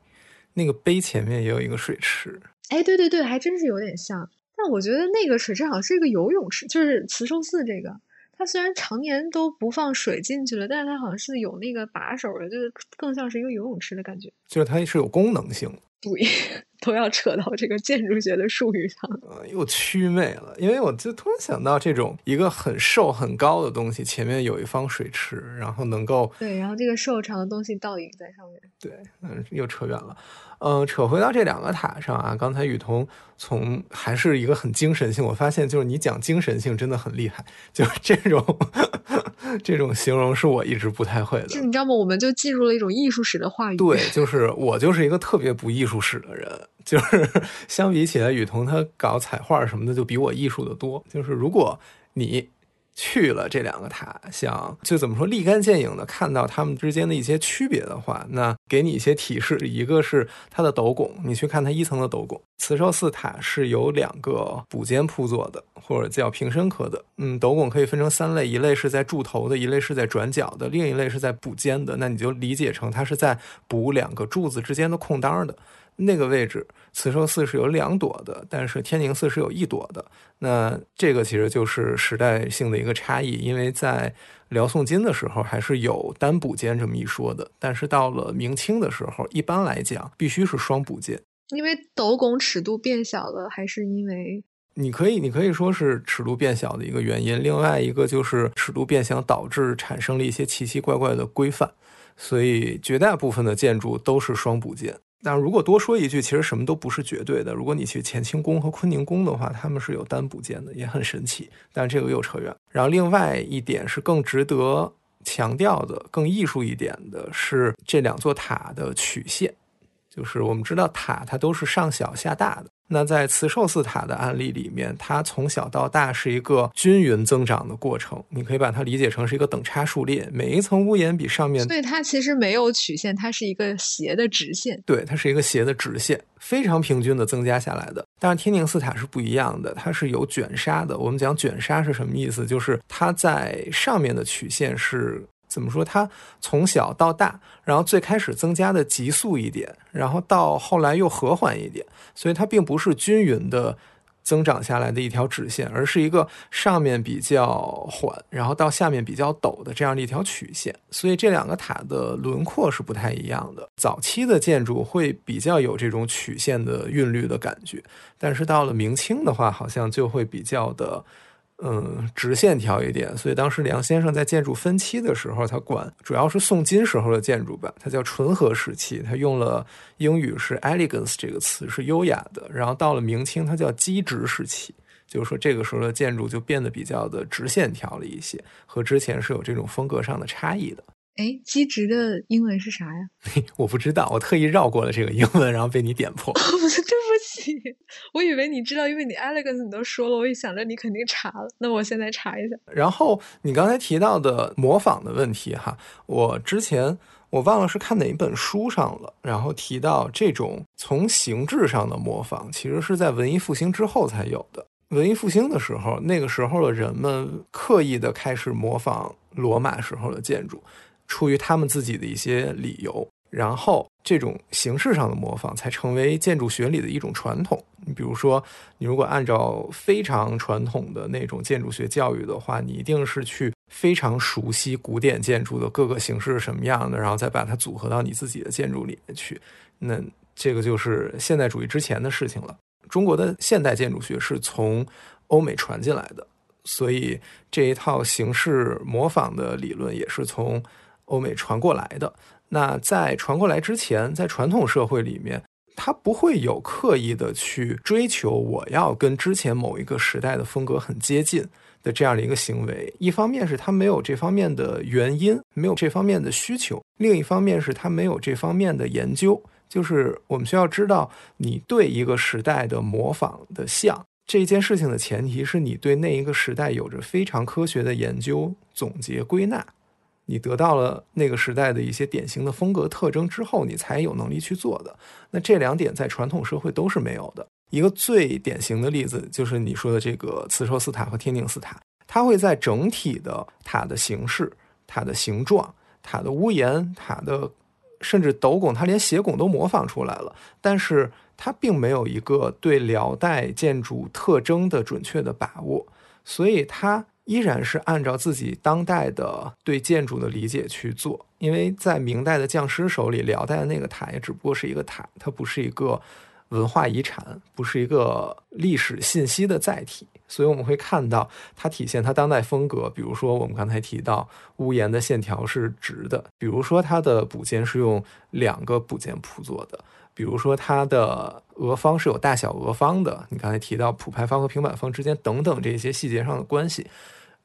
那个碑前面也有一个水池。哎，对对对，还真是有点像。但我觉得那个水池好像是一个游泳池，就是慈寿寺这个。它虽然常年都不放水进去了，但是它好像是有那个把手的，就是更像是一个游泳池的感觉。就是它是有功能性。对，都要扯到这个建筑学的术语上。呃，又祛魅了，因为我就突然想到，这种一个很瘦很高的东西，前面有一方水池，然后能够对，然后这个瘦长的东西倒影在上面。对，嗯，又扯远了。嗯，扯回到这两个塔上啊，刚才雨桐从还是一个很精神性，我发现就是你讲精神性真的很厉害，就是这种这种形容是我一直不太会的。就你知道吗？我们就进入了一种艺术史的话语。对，就是我就是一个特别不艺术史的人，就是 相比起来，雨桐他搞彩画什么的就比我艺术的多。就是如果你。去了这两个塔，想就怎么说立竿见影的看到它们之间的一些区别的话，那给你一些提示。一个是它的斗拱，你去看它一层的斗拱。慈寿寺塔是由两个补间铺做的，或者叫平身科的。嗯，斗拱可以分成三类，一类是在柱头的，一类是在转角的，另一类是在补间的。那你就理解成它是在补两个柱子之间的空当的。那个位置，慈寿寺是有两朵的，但是天宁寺是有一朵的。那这个其实就是时代性的一个差异，因为在辽宋金的时候还是有单补间这么一说的，但是到了明清的时候，一般来讲必须是双补间。因为斗拱尺度变小了，还是因为？你可以，你可以说是尺度变小的一个原因。另外一个就是尺度变小导致产生了一些奇奇怪怪的规范，所以绝大部分的建筑都是双补间。但如果多说一句，其实什么都不是绝对的。如果你去乾清宫和坤宁宫的话，他们是有单补件的，也很神奇。但这个又扯远。然后另外一点是更值得强调的、更艺术一点的是这两座塔的曲线，就是我们知道塔它都是上小下大的。那在慈寿寺塔的案例里面，它从小到大是一个均匀增长的过程，你可以把它理解成是一个等差数列，每一层屋檐比上面，所以它其实没有曲线，它是一个斜的直线。对，它是一个斜的直线，非常平均的增加下来的。但是天宁寺塔是不一样的，它是有卷沙的。我们讲卷沙是什么意思？就是它在上面的曲线是。怎么说？它从小到大，然后最开始增加的急速一点，然后到后来又和缓一点，所以它并不是均匀的增长下来的一条直线，而是一个上面比较缓，然后到下面比较陡的这样的一条曲线。所以这两个塔的轮廓是不太一样的。早期的建筑会比较有这种曲线的韵律的感觉，但是到了明清的话，好像就会比较的。嗯，直线条一点，所以当时梁先生在建筑分期的时候，他管主要是宋金时候的建筑吧，它叫纯和时期，他用了英语是 elegance 这个词，是优雅的。然后到了明清，它叫基直时期，就是说这个时候的建筑就变得比较的直线条了一些，和之前是有这种风格上的差异的。哎，基直的英文是啥呀？我不知道，我特意绕过了这个英文，然后被你点破。对不起，我以为你知道，因为你 elegance 你都说了，我也想着你肯定查了。那我现在查一下。然后你刚才提到的模仿的问题哈，我之前我忘了是看哪一本书上了，然后提到这种从形制上的模仿，其实是在文艺复兴之后才有的。文艺复兴的时候，那个时候的人们刻意的开始模仿罗马时候的建筑。出于他们自己的一些理由，然后这种形式上的模仿才成为建筑学里的一种传统。你比如说，你如果按照非常传统的那种建筑学教育的话，你一定是去非常熟悉古典建筑的各个形式是什么样的，然后再把它组合到你自己的建筑里面去。那这个就是现代主义之前的事情了。中国的现代建筑学是从欧美传进来的，所以这一套形式模仿的理论也是从。欧美传过来的，那在传过来之前，在传统社会里面，他不会有刻意的去追求我要跟之前某一个时代的风格很接近的这样的一个行为。一方面是他没有这方面的原因，没有这方面的需求；另一方面是他没有这方面的研究。就是我们需要知道，你对一个时代的模仿的像这件事情的前提是你对那一个时代有着非常科学的研究、总结、归纳。你得到了那个时代的一些典型的风格特征之后，你才有能力去做的。那这两点在传统社会都是没有的。一个最典型的例子就是你说的这个慈寿寺塔和天宁寺塔，它会在整体的塔的形式、塔的形状、塔的屋檐、塔的甚至斗拱，它连斜拱都模仿出来了，但是它并没有一个对辽代建筑特征的准确的把握，所以它。依然是按照自己当代的对建筑的理解去做，因为在明代的匠师手里，辽代的那个塔也只不过是一个塔，它不是一个文化遗产，不是一个历史信息的载体，所以我们会看到它体现它当代风格。比如说，我们刚才提到屋檐的线条是直的，比如说它的补间是用两个补间铺做的。比如说，它的额方是有大小额方的。你刚才提到普牌方和平板方之间等等这些细节上的关系，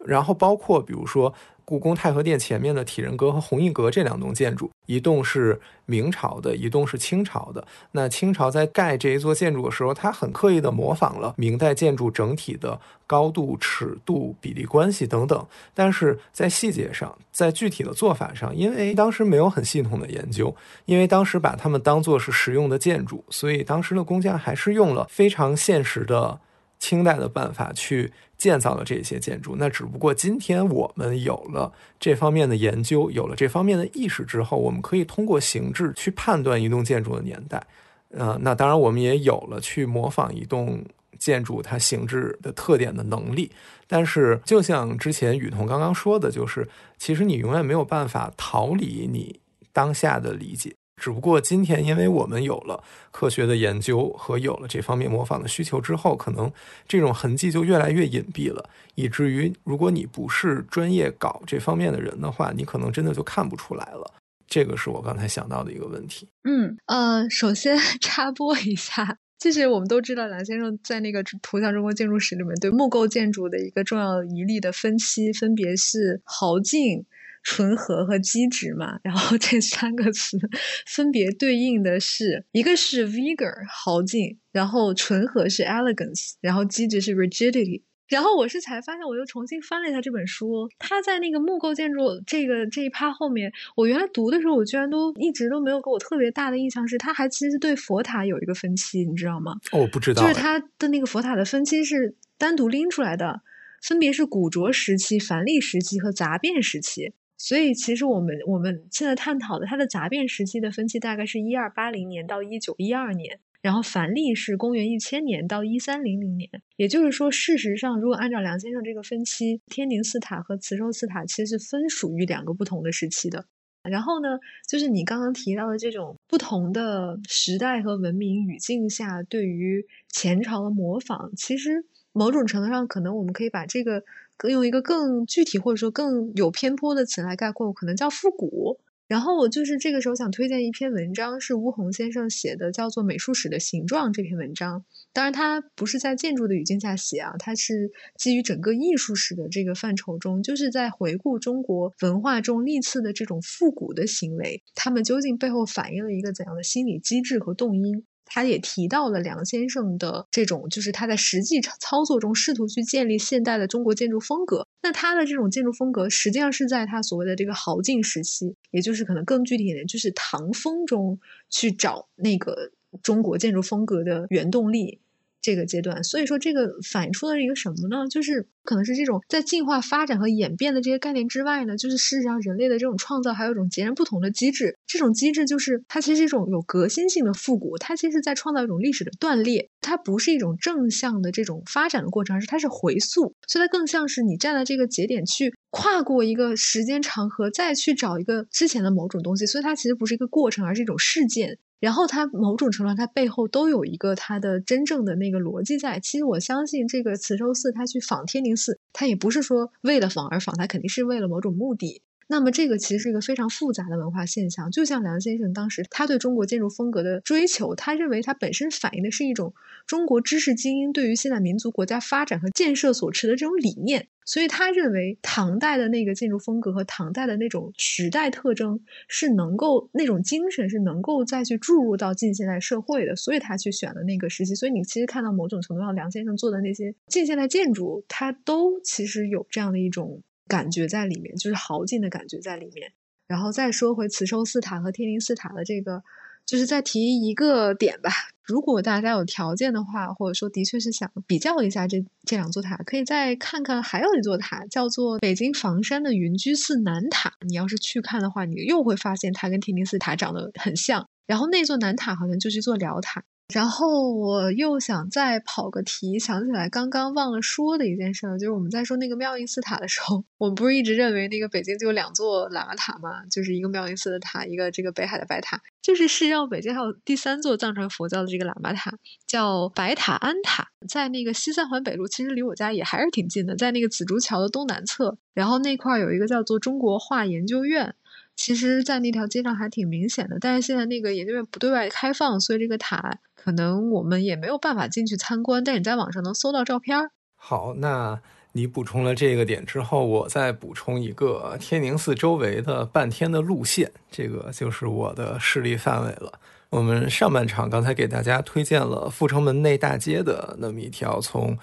然后包括比如说。故宫太和殿前面的体仁阁和弘毅阁这两栋建筑，一栋是明朝的，一栋是清朝的。那清朝在盖这一座建筑的时候，它很刻意的模仿了明代建筑整体的高度、尺度、比例关系等等。但是在细节上，在具体的做法上，因为当时没有很系统的研究，因为当时把它们当做是实用的建筑，所以当时的工匠还是用了非常现实的清代的办法去。建造了这些建筑，那只不过今天我们有了这方面的研究，有了这方面的意识之后，我们可以通过形制去判断一栋建筑的年代。呃，那当然我们也有了去模仿一栋建筑它形制的特点的能力。但是，就像之前雨桐刚刚说的，就是其实你永远没有办法逃离你当下的理解。只不过今天，因为我们有了科学的研究和有了这方面模仿的需求之后，可能这种痕迹就越来越隐蔽了，以至于如果你不是专业搞这方面的人的话，你可能真的就看不出来了。这个是我刚才想到的一个问题。嗯呃，首先 插播一下，其实我们都知道，梁先生在那个《图像中国建筑史》里面对木构建筑的一个重要一例的分析，分别是豪劲。纯和和机直嘛，然后这三个词分别对应的是一个是 vigor 豪劲，然后纯和是 elegance，然后机直是 rigidity。然后我是才发现，我又重新翻了一下这本书，他在那个木构建筑这个这一趴后面，我原来读的时候，我居然都一直都没有给我特别大的印象，是他还其实对佛塔有一个分期，你知道吗？哦，我不知道，就是他的那个佛塔的分期是单独拎出来的，分别是古拙时期、繁历时期和杂变时期。所以，其实我们我们现在探讨的它的杂变时期的分期，大概是一二八零年到一九一二年，然后繁历是公元一千年到一三零零年。也就是说，事实上，如果按照梁先生这个分期，天宁寺塔和慈寿寺塔其实是分属于两个不同的时期的。然后呢，就是你刚刚提到的这种不同的时代和文明语境下对于前朝的模仿，其实某种程度上，可能我们可以把这个。用一个更具体或者说更有偏颇的词来概括，可能叫复古。然后我就是这个时候想推荐一篇文章，是吴红先生写的，叫做《美术史的形状》这篇文章。当然，他不是在建筑的语境下写啊，他是基于整个艺术史的这个范畴中，就是在回顾中国文化中历次的这种复古的行为，他们究竟背后反映了一个怎样的心理机制和动因。他也提到了梁先生的这种，就是他在实际操作中试图去建立现代的中国建筑风格。那他的这种建筑风格，实际上是在他所谓的这个豪劲时期，也就是可能更具体一点，就是唐风中去找那个中国建筑风格的原动力。这个阶段，所以说这个反映出了一个什么呢？就是可能是这种在进化、发展和演变的这些概念之外呢，就是事实上人类的这种创造还有一种截然不同的机制。这种机制就是它其实是一种有革新性的复古，它其实在创造一种历史的断裂，它不是一种正向的这种发展的过程，而是它是回溯，所以它更像是你站在这个节点去跨过一个时间长河，再去找一个之前的某种东西，所以它其实不是一个过程，而是一种事件。然后它某种程度上，它背后都有一个它的真正的那个逻辑在。其实我相信，这个慈寿寺它去仿天宁寺，它也不是说为了仿而仿，它肯定是为了某种目的。那么这个其实是一个非常复杂的文化现象，就像梁先生当时他对中国建筑风格的追求，他认为它本身反映的是一种中国知识精英对于现代民族国家发展和建设所持的这种理念，所以他认为唐代的那个建筑风格和唐代的那种时代特征是能够那种精神是能够再去注入到近现代社会的，所以他去选了那个时期。所以你其实看到某种程度上梁先生做的那些近现代建筑，他都其实有这样的一种。感觉在里面，就是豪劲的感觉在里面。然后再说回慈寿寺塔和天宁寺塔的这个，就是再提一个点吧。如果大家有条件的话，或者说的确是想比较一下这这两座塔，可以再看看还有一座塔，叫做北京房山的云居寺南塔。你要是去看的话，你又会发现它跟天宁寺塔长得很像。然后那座南塔好像就是一座辽塔。然后我又想再跑个题，想起来刚刚忘了说的一件事，就是我们在说那个妙音寺塔的时候，我们不是一直认为那个北京就有两座喇嘛塔吗？就是一个妙音寺的塔，一个这个北海的白塔。就是事实上，北京还有第三座藏传佛教的这个喇嘛塔，叫白塔安塔，在那个西三环北路，其实离我家也还是挺近的，在那个紫竹桥的东南侧。然后那块有一个叫做中国画研究院。其实，在那条街上还挺明显的，但是现在那个研究院不对外开放，所以这个塔可能我们也没有办法进去参观。但你在网上能搜到照片。好，那你补充了这个点之后，我再补充一个天宁寺周围的半天的路线，这个就是我的势力范围了。我们上半场刚才给大家推荐了阜成门内大街的那么一条，从，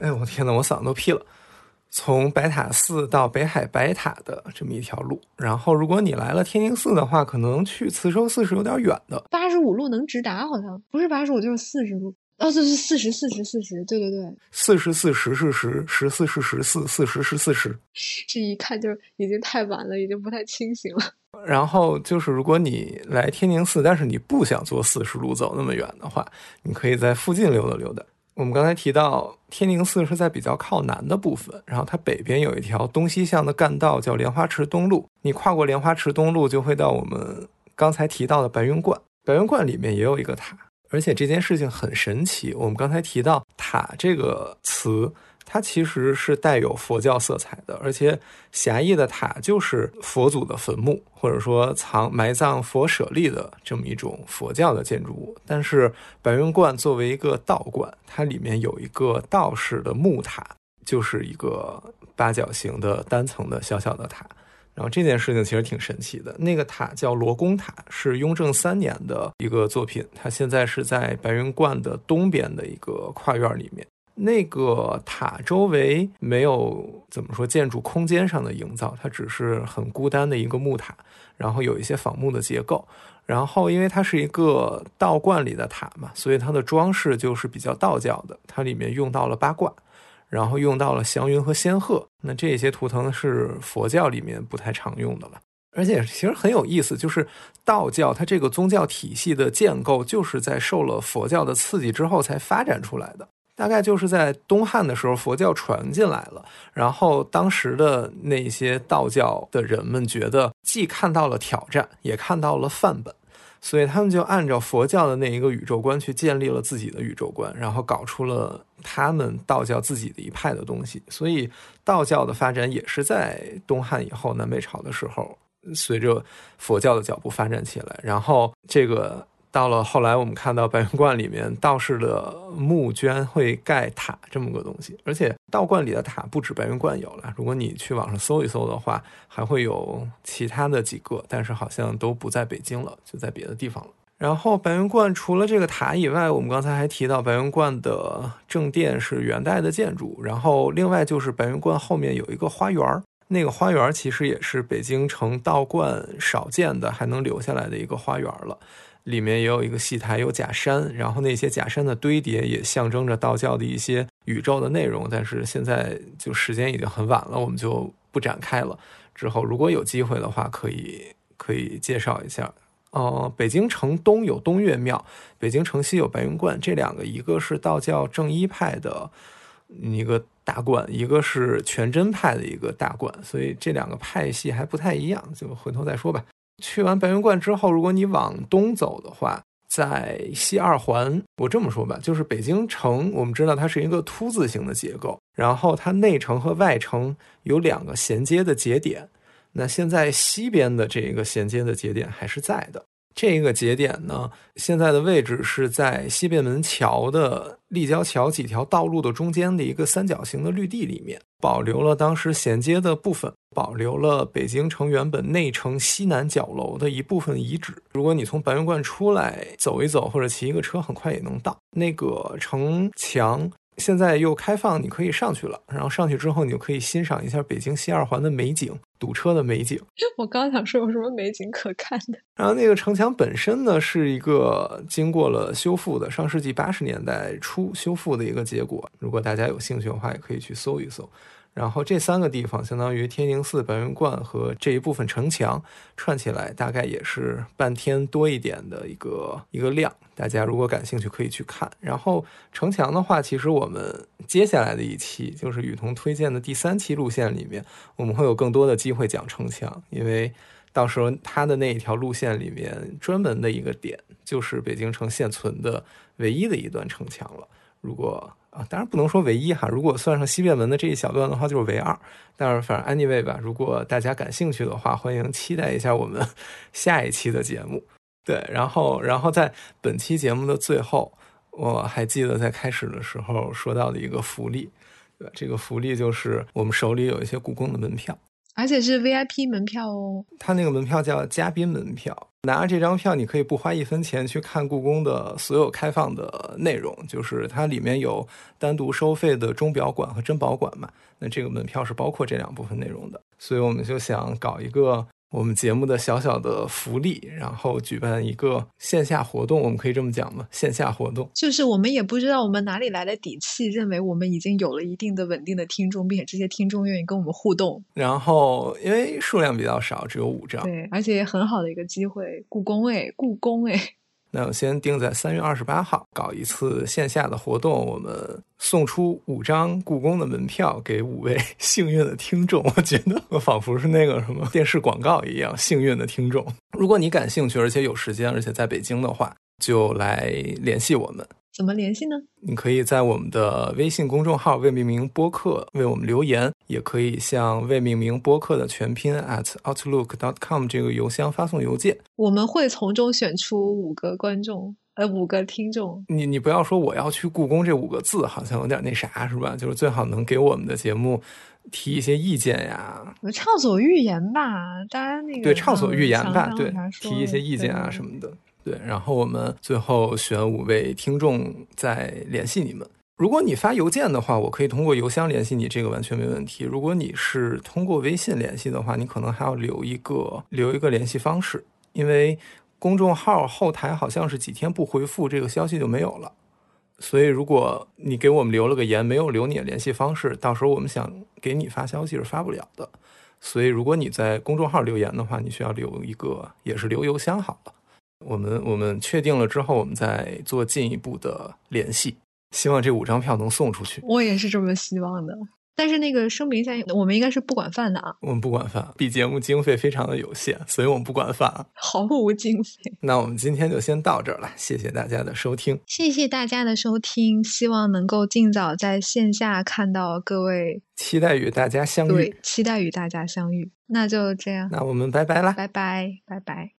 哎我天呐，我嗓子都劈了。从白塔寺到北海白塔的这么一条路，然后如果你来了天宁寺的话，可能去慈寿寺是有点远的。八十五路能直达，好像不是八十五就是四十路。哦，这是四十四十四十，对对对，四十四十是十，十四是十四，四十是四十。这一看就已经太晚了，已经不太清醒了。然后就是如果你来天宁寺，但是你不想坐四十路走那么远的话，你可以在附近溜达溜达。我们刚才提到天宁寺是在比较靠南的部分，然后它北边有一条东西向的干道叫莲花池东路。你跨过莲花池东路，就会到我们刚才提到的白云观。白云观里面也有一个塔，而且这件事情很神奇。我们刚才提到“塔”这个词。它其实是带有佛教色彩的，而且狭义的塔就是佛祖的坟墓，或者说藏埋葬佛舍利的这么一种佛教的建筑物。但是白云观作为一个道观，它里面有一个道士的木塔，就是一个八角形的单层的小小的塔。然后这件事情其实挺神奇的，那个塔叫罗公塔，是雍正三年的一个作品，它现在是在白云观的东边的一个跨院里面。那个塔周围没有怎么说建筑空间上的营造，它只是很孤单的一个木塔，然后有一些仿木的结构，然后因为它是一个道观里的塔嘛，所以它的装饰就是比较道教的，它里面用到了八卦，然后用到了祥云和仙鹤，那这些图腾是佛教里面不太常用的了，而且其实很有意思，就是道教它这个宗教体系的建构就是在受了佛教的刺激之后才发展出来的。大概就是在东汉的时候，佛教传进来了，然后当时的那些道教的人们觉得，既看到了挑战，也看到了范本，所以他们就按照佛教的那一个宇宙观去建立了自己的宇宙观，然后搞出了他们道教自己的一派的东西。所以道教的发展也是在东汉以后南北朝的时候，随着佛教的脚步发展起来，然后这个。到了后来，我们看到白云观里面道士的墓居然会盖塔这么个东西，而且道观里的塔不止白云观有了。如果你去网上搜一搜的话，还会有其他的几个，但是好像都不在北京了，就在别的地方了。然后白云观除了这个塔以外，我们刚才还提到白云观的正殿是元代的建筑，然后另外就是白云观后面有一个花园儿，那个花园其实也是北京城道观少见的还能留下来的一个花园了。里面也有一个戏台，有假山，然后那些假山的堆叠也象征着道教的一些宇宙的内容。但是现在就时间已经很晚了，我们就不展开了。之后如果有机会的话，可以可以介绍一下。呃，北京城东有东岳庙，北京城西有白云观，这两个一个是道教正一派的一个大观，一个是全真派的一个大观，所以这两个派系还不太一样，就回头再说吧。去完白云观之后，如果你往东走的话，在西二环，我这么说吧，就是北京城，我们知道它是一个凸字形的结构，然后它内城和外城有两个衔接的节点，那现在西边的这个衔接的节点还是在的。这个节点呢，现在的位置是在西便门桥的立交桥几条道路的中间的一个三角形的绿地里面，保留了当时衔接的部分，保留了北京城原本内城西南角楼的一部分遗址。如果你从白云观出来走一走，或者骑一个车，很快也能到那个城墙。现在又开放，你可以上去了。然后上去之后，你就可以欣赏一下北京西二环的美景，堵车的美景。我刚想说有什么美景可看的。然后那个城墙本身呢，是一个经过了修复的，上世纪八十年代初修复的一个结果。如果大家有兴趣的话，也可以去搜一搜。然后这三个地方相当于天宁寺、白云观和这一部分城墙串起来，大概也是半天多一点的一个一个量。大家如果感兴趣，可以去看。然后城墙的话，其实我们接下来的一期就是雨桐推荐的第三期路线里面，我们会有更多的机会讲城墙，因为到时候他的那一条路线里面专门的一个点就是北京城现存的唯一的一段城墙了。如果啊，当然不能说唯一哈。如果算上西便门的这一小段的话，就是唯二。但是反正 anyway 吧，如果大家感兴趣的话，欢迎期待一下我们下一期的节目。对，然后然后在本期节目的最后，我还记得在开始的时候说到的一个福利，对，这个福利就是我们手里有一些故宫的门票。而且是 VIP 门票哦，它那个门票叫嘉宾门票，拿着这张票，你可以不花一分钱去看故宫的所有开放的内容，就是它里面有单独收费的钟表馆和珍宝馆嘛，那这个门票是包括这两部分内容的，所以我们就想搞一个。我们节目的小小的福利，然后举办一个线下活动，我们可以这么讲吗？线下活动就是我们也不知道我们哪里来的底气，认为我们已经有了一定的稳定的听众，并且这些听众愿意跟我们互动。然后因为数量比较少，只有五张，对，而且也很好的一个机会，故宫哎，故宫哎。那我先定在三月二十八号搞一次线下的活动，我们送出五张故宫的门票给五位 幸运的听众。我觉得我仿佛是那个什么电视广告一样，幸运的听众。如果你感兴趣，而且有时间，而且在北京的话，就来联系我们。怎么联系呢？你可以在我们的微信公众号“未命名播客”为我们留言，也可以向“未命名播客”的全拼 at outlook dot com 这个邮箱发送邮件。我们会从中选出五个观众，呃，五个听众。你你不要说我要去故宫这五个字，好像有点那啥，是吧？就是最好能给我们的节目提一些意见呀，畅所欲言吧。当然那个对畅所欲言吧，对，提一些意见啊什么的。对，然后我们最后选五位听众再联系你们。如果你发邮件的话，我可以通过邮箱联系你，这个完全没问题。如果你是通过微信联系的话，你可能还要留一个留一个联系方式，因为公众号后台好像是几天不回复，这个消息就没有了。所以如果你给我们留了个言，没有留你的联系方式，到时候我们想给你发消息是发不了的。所以如果你在公众号留言的话，你需要留一个，也是留邮箱好了。我们我们确定了之后，我们再做进一步的联系。希望这五张票能送出去。我也是这么希望的。但是那个声明一下，我们应该是不管饭的啊。我们不管饭，比节目经费非常的有限，所以我们不管饭，毫无经费。那我们今天就先到这儿了，谢谢大家的收听。谢谢大家的收听，希望能够尽早在线下看到各位，期待与大家相遇。对，期待与大家相遇。那就这样，那我们拜拜啦，拜拜，拜拜。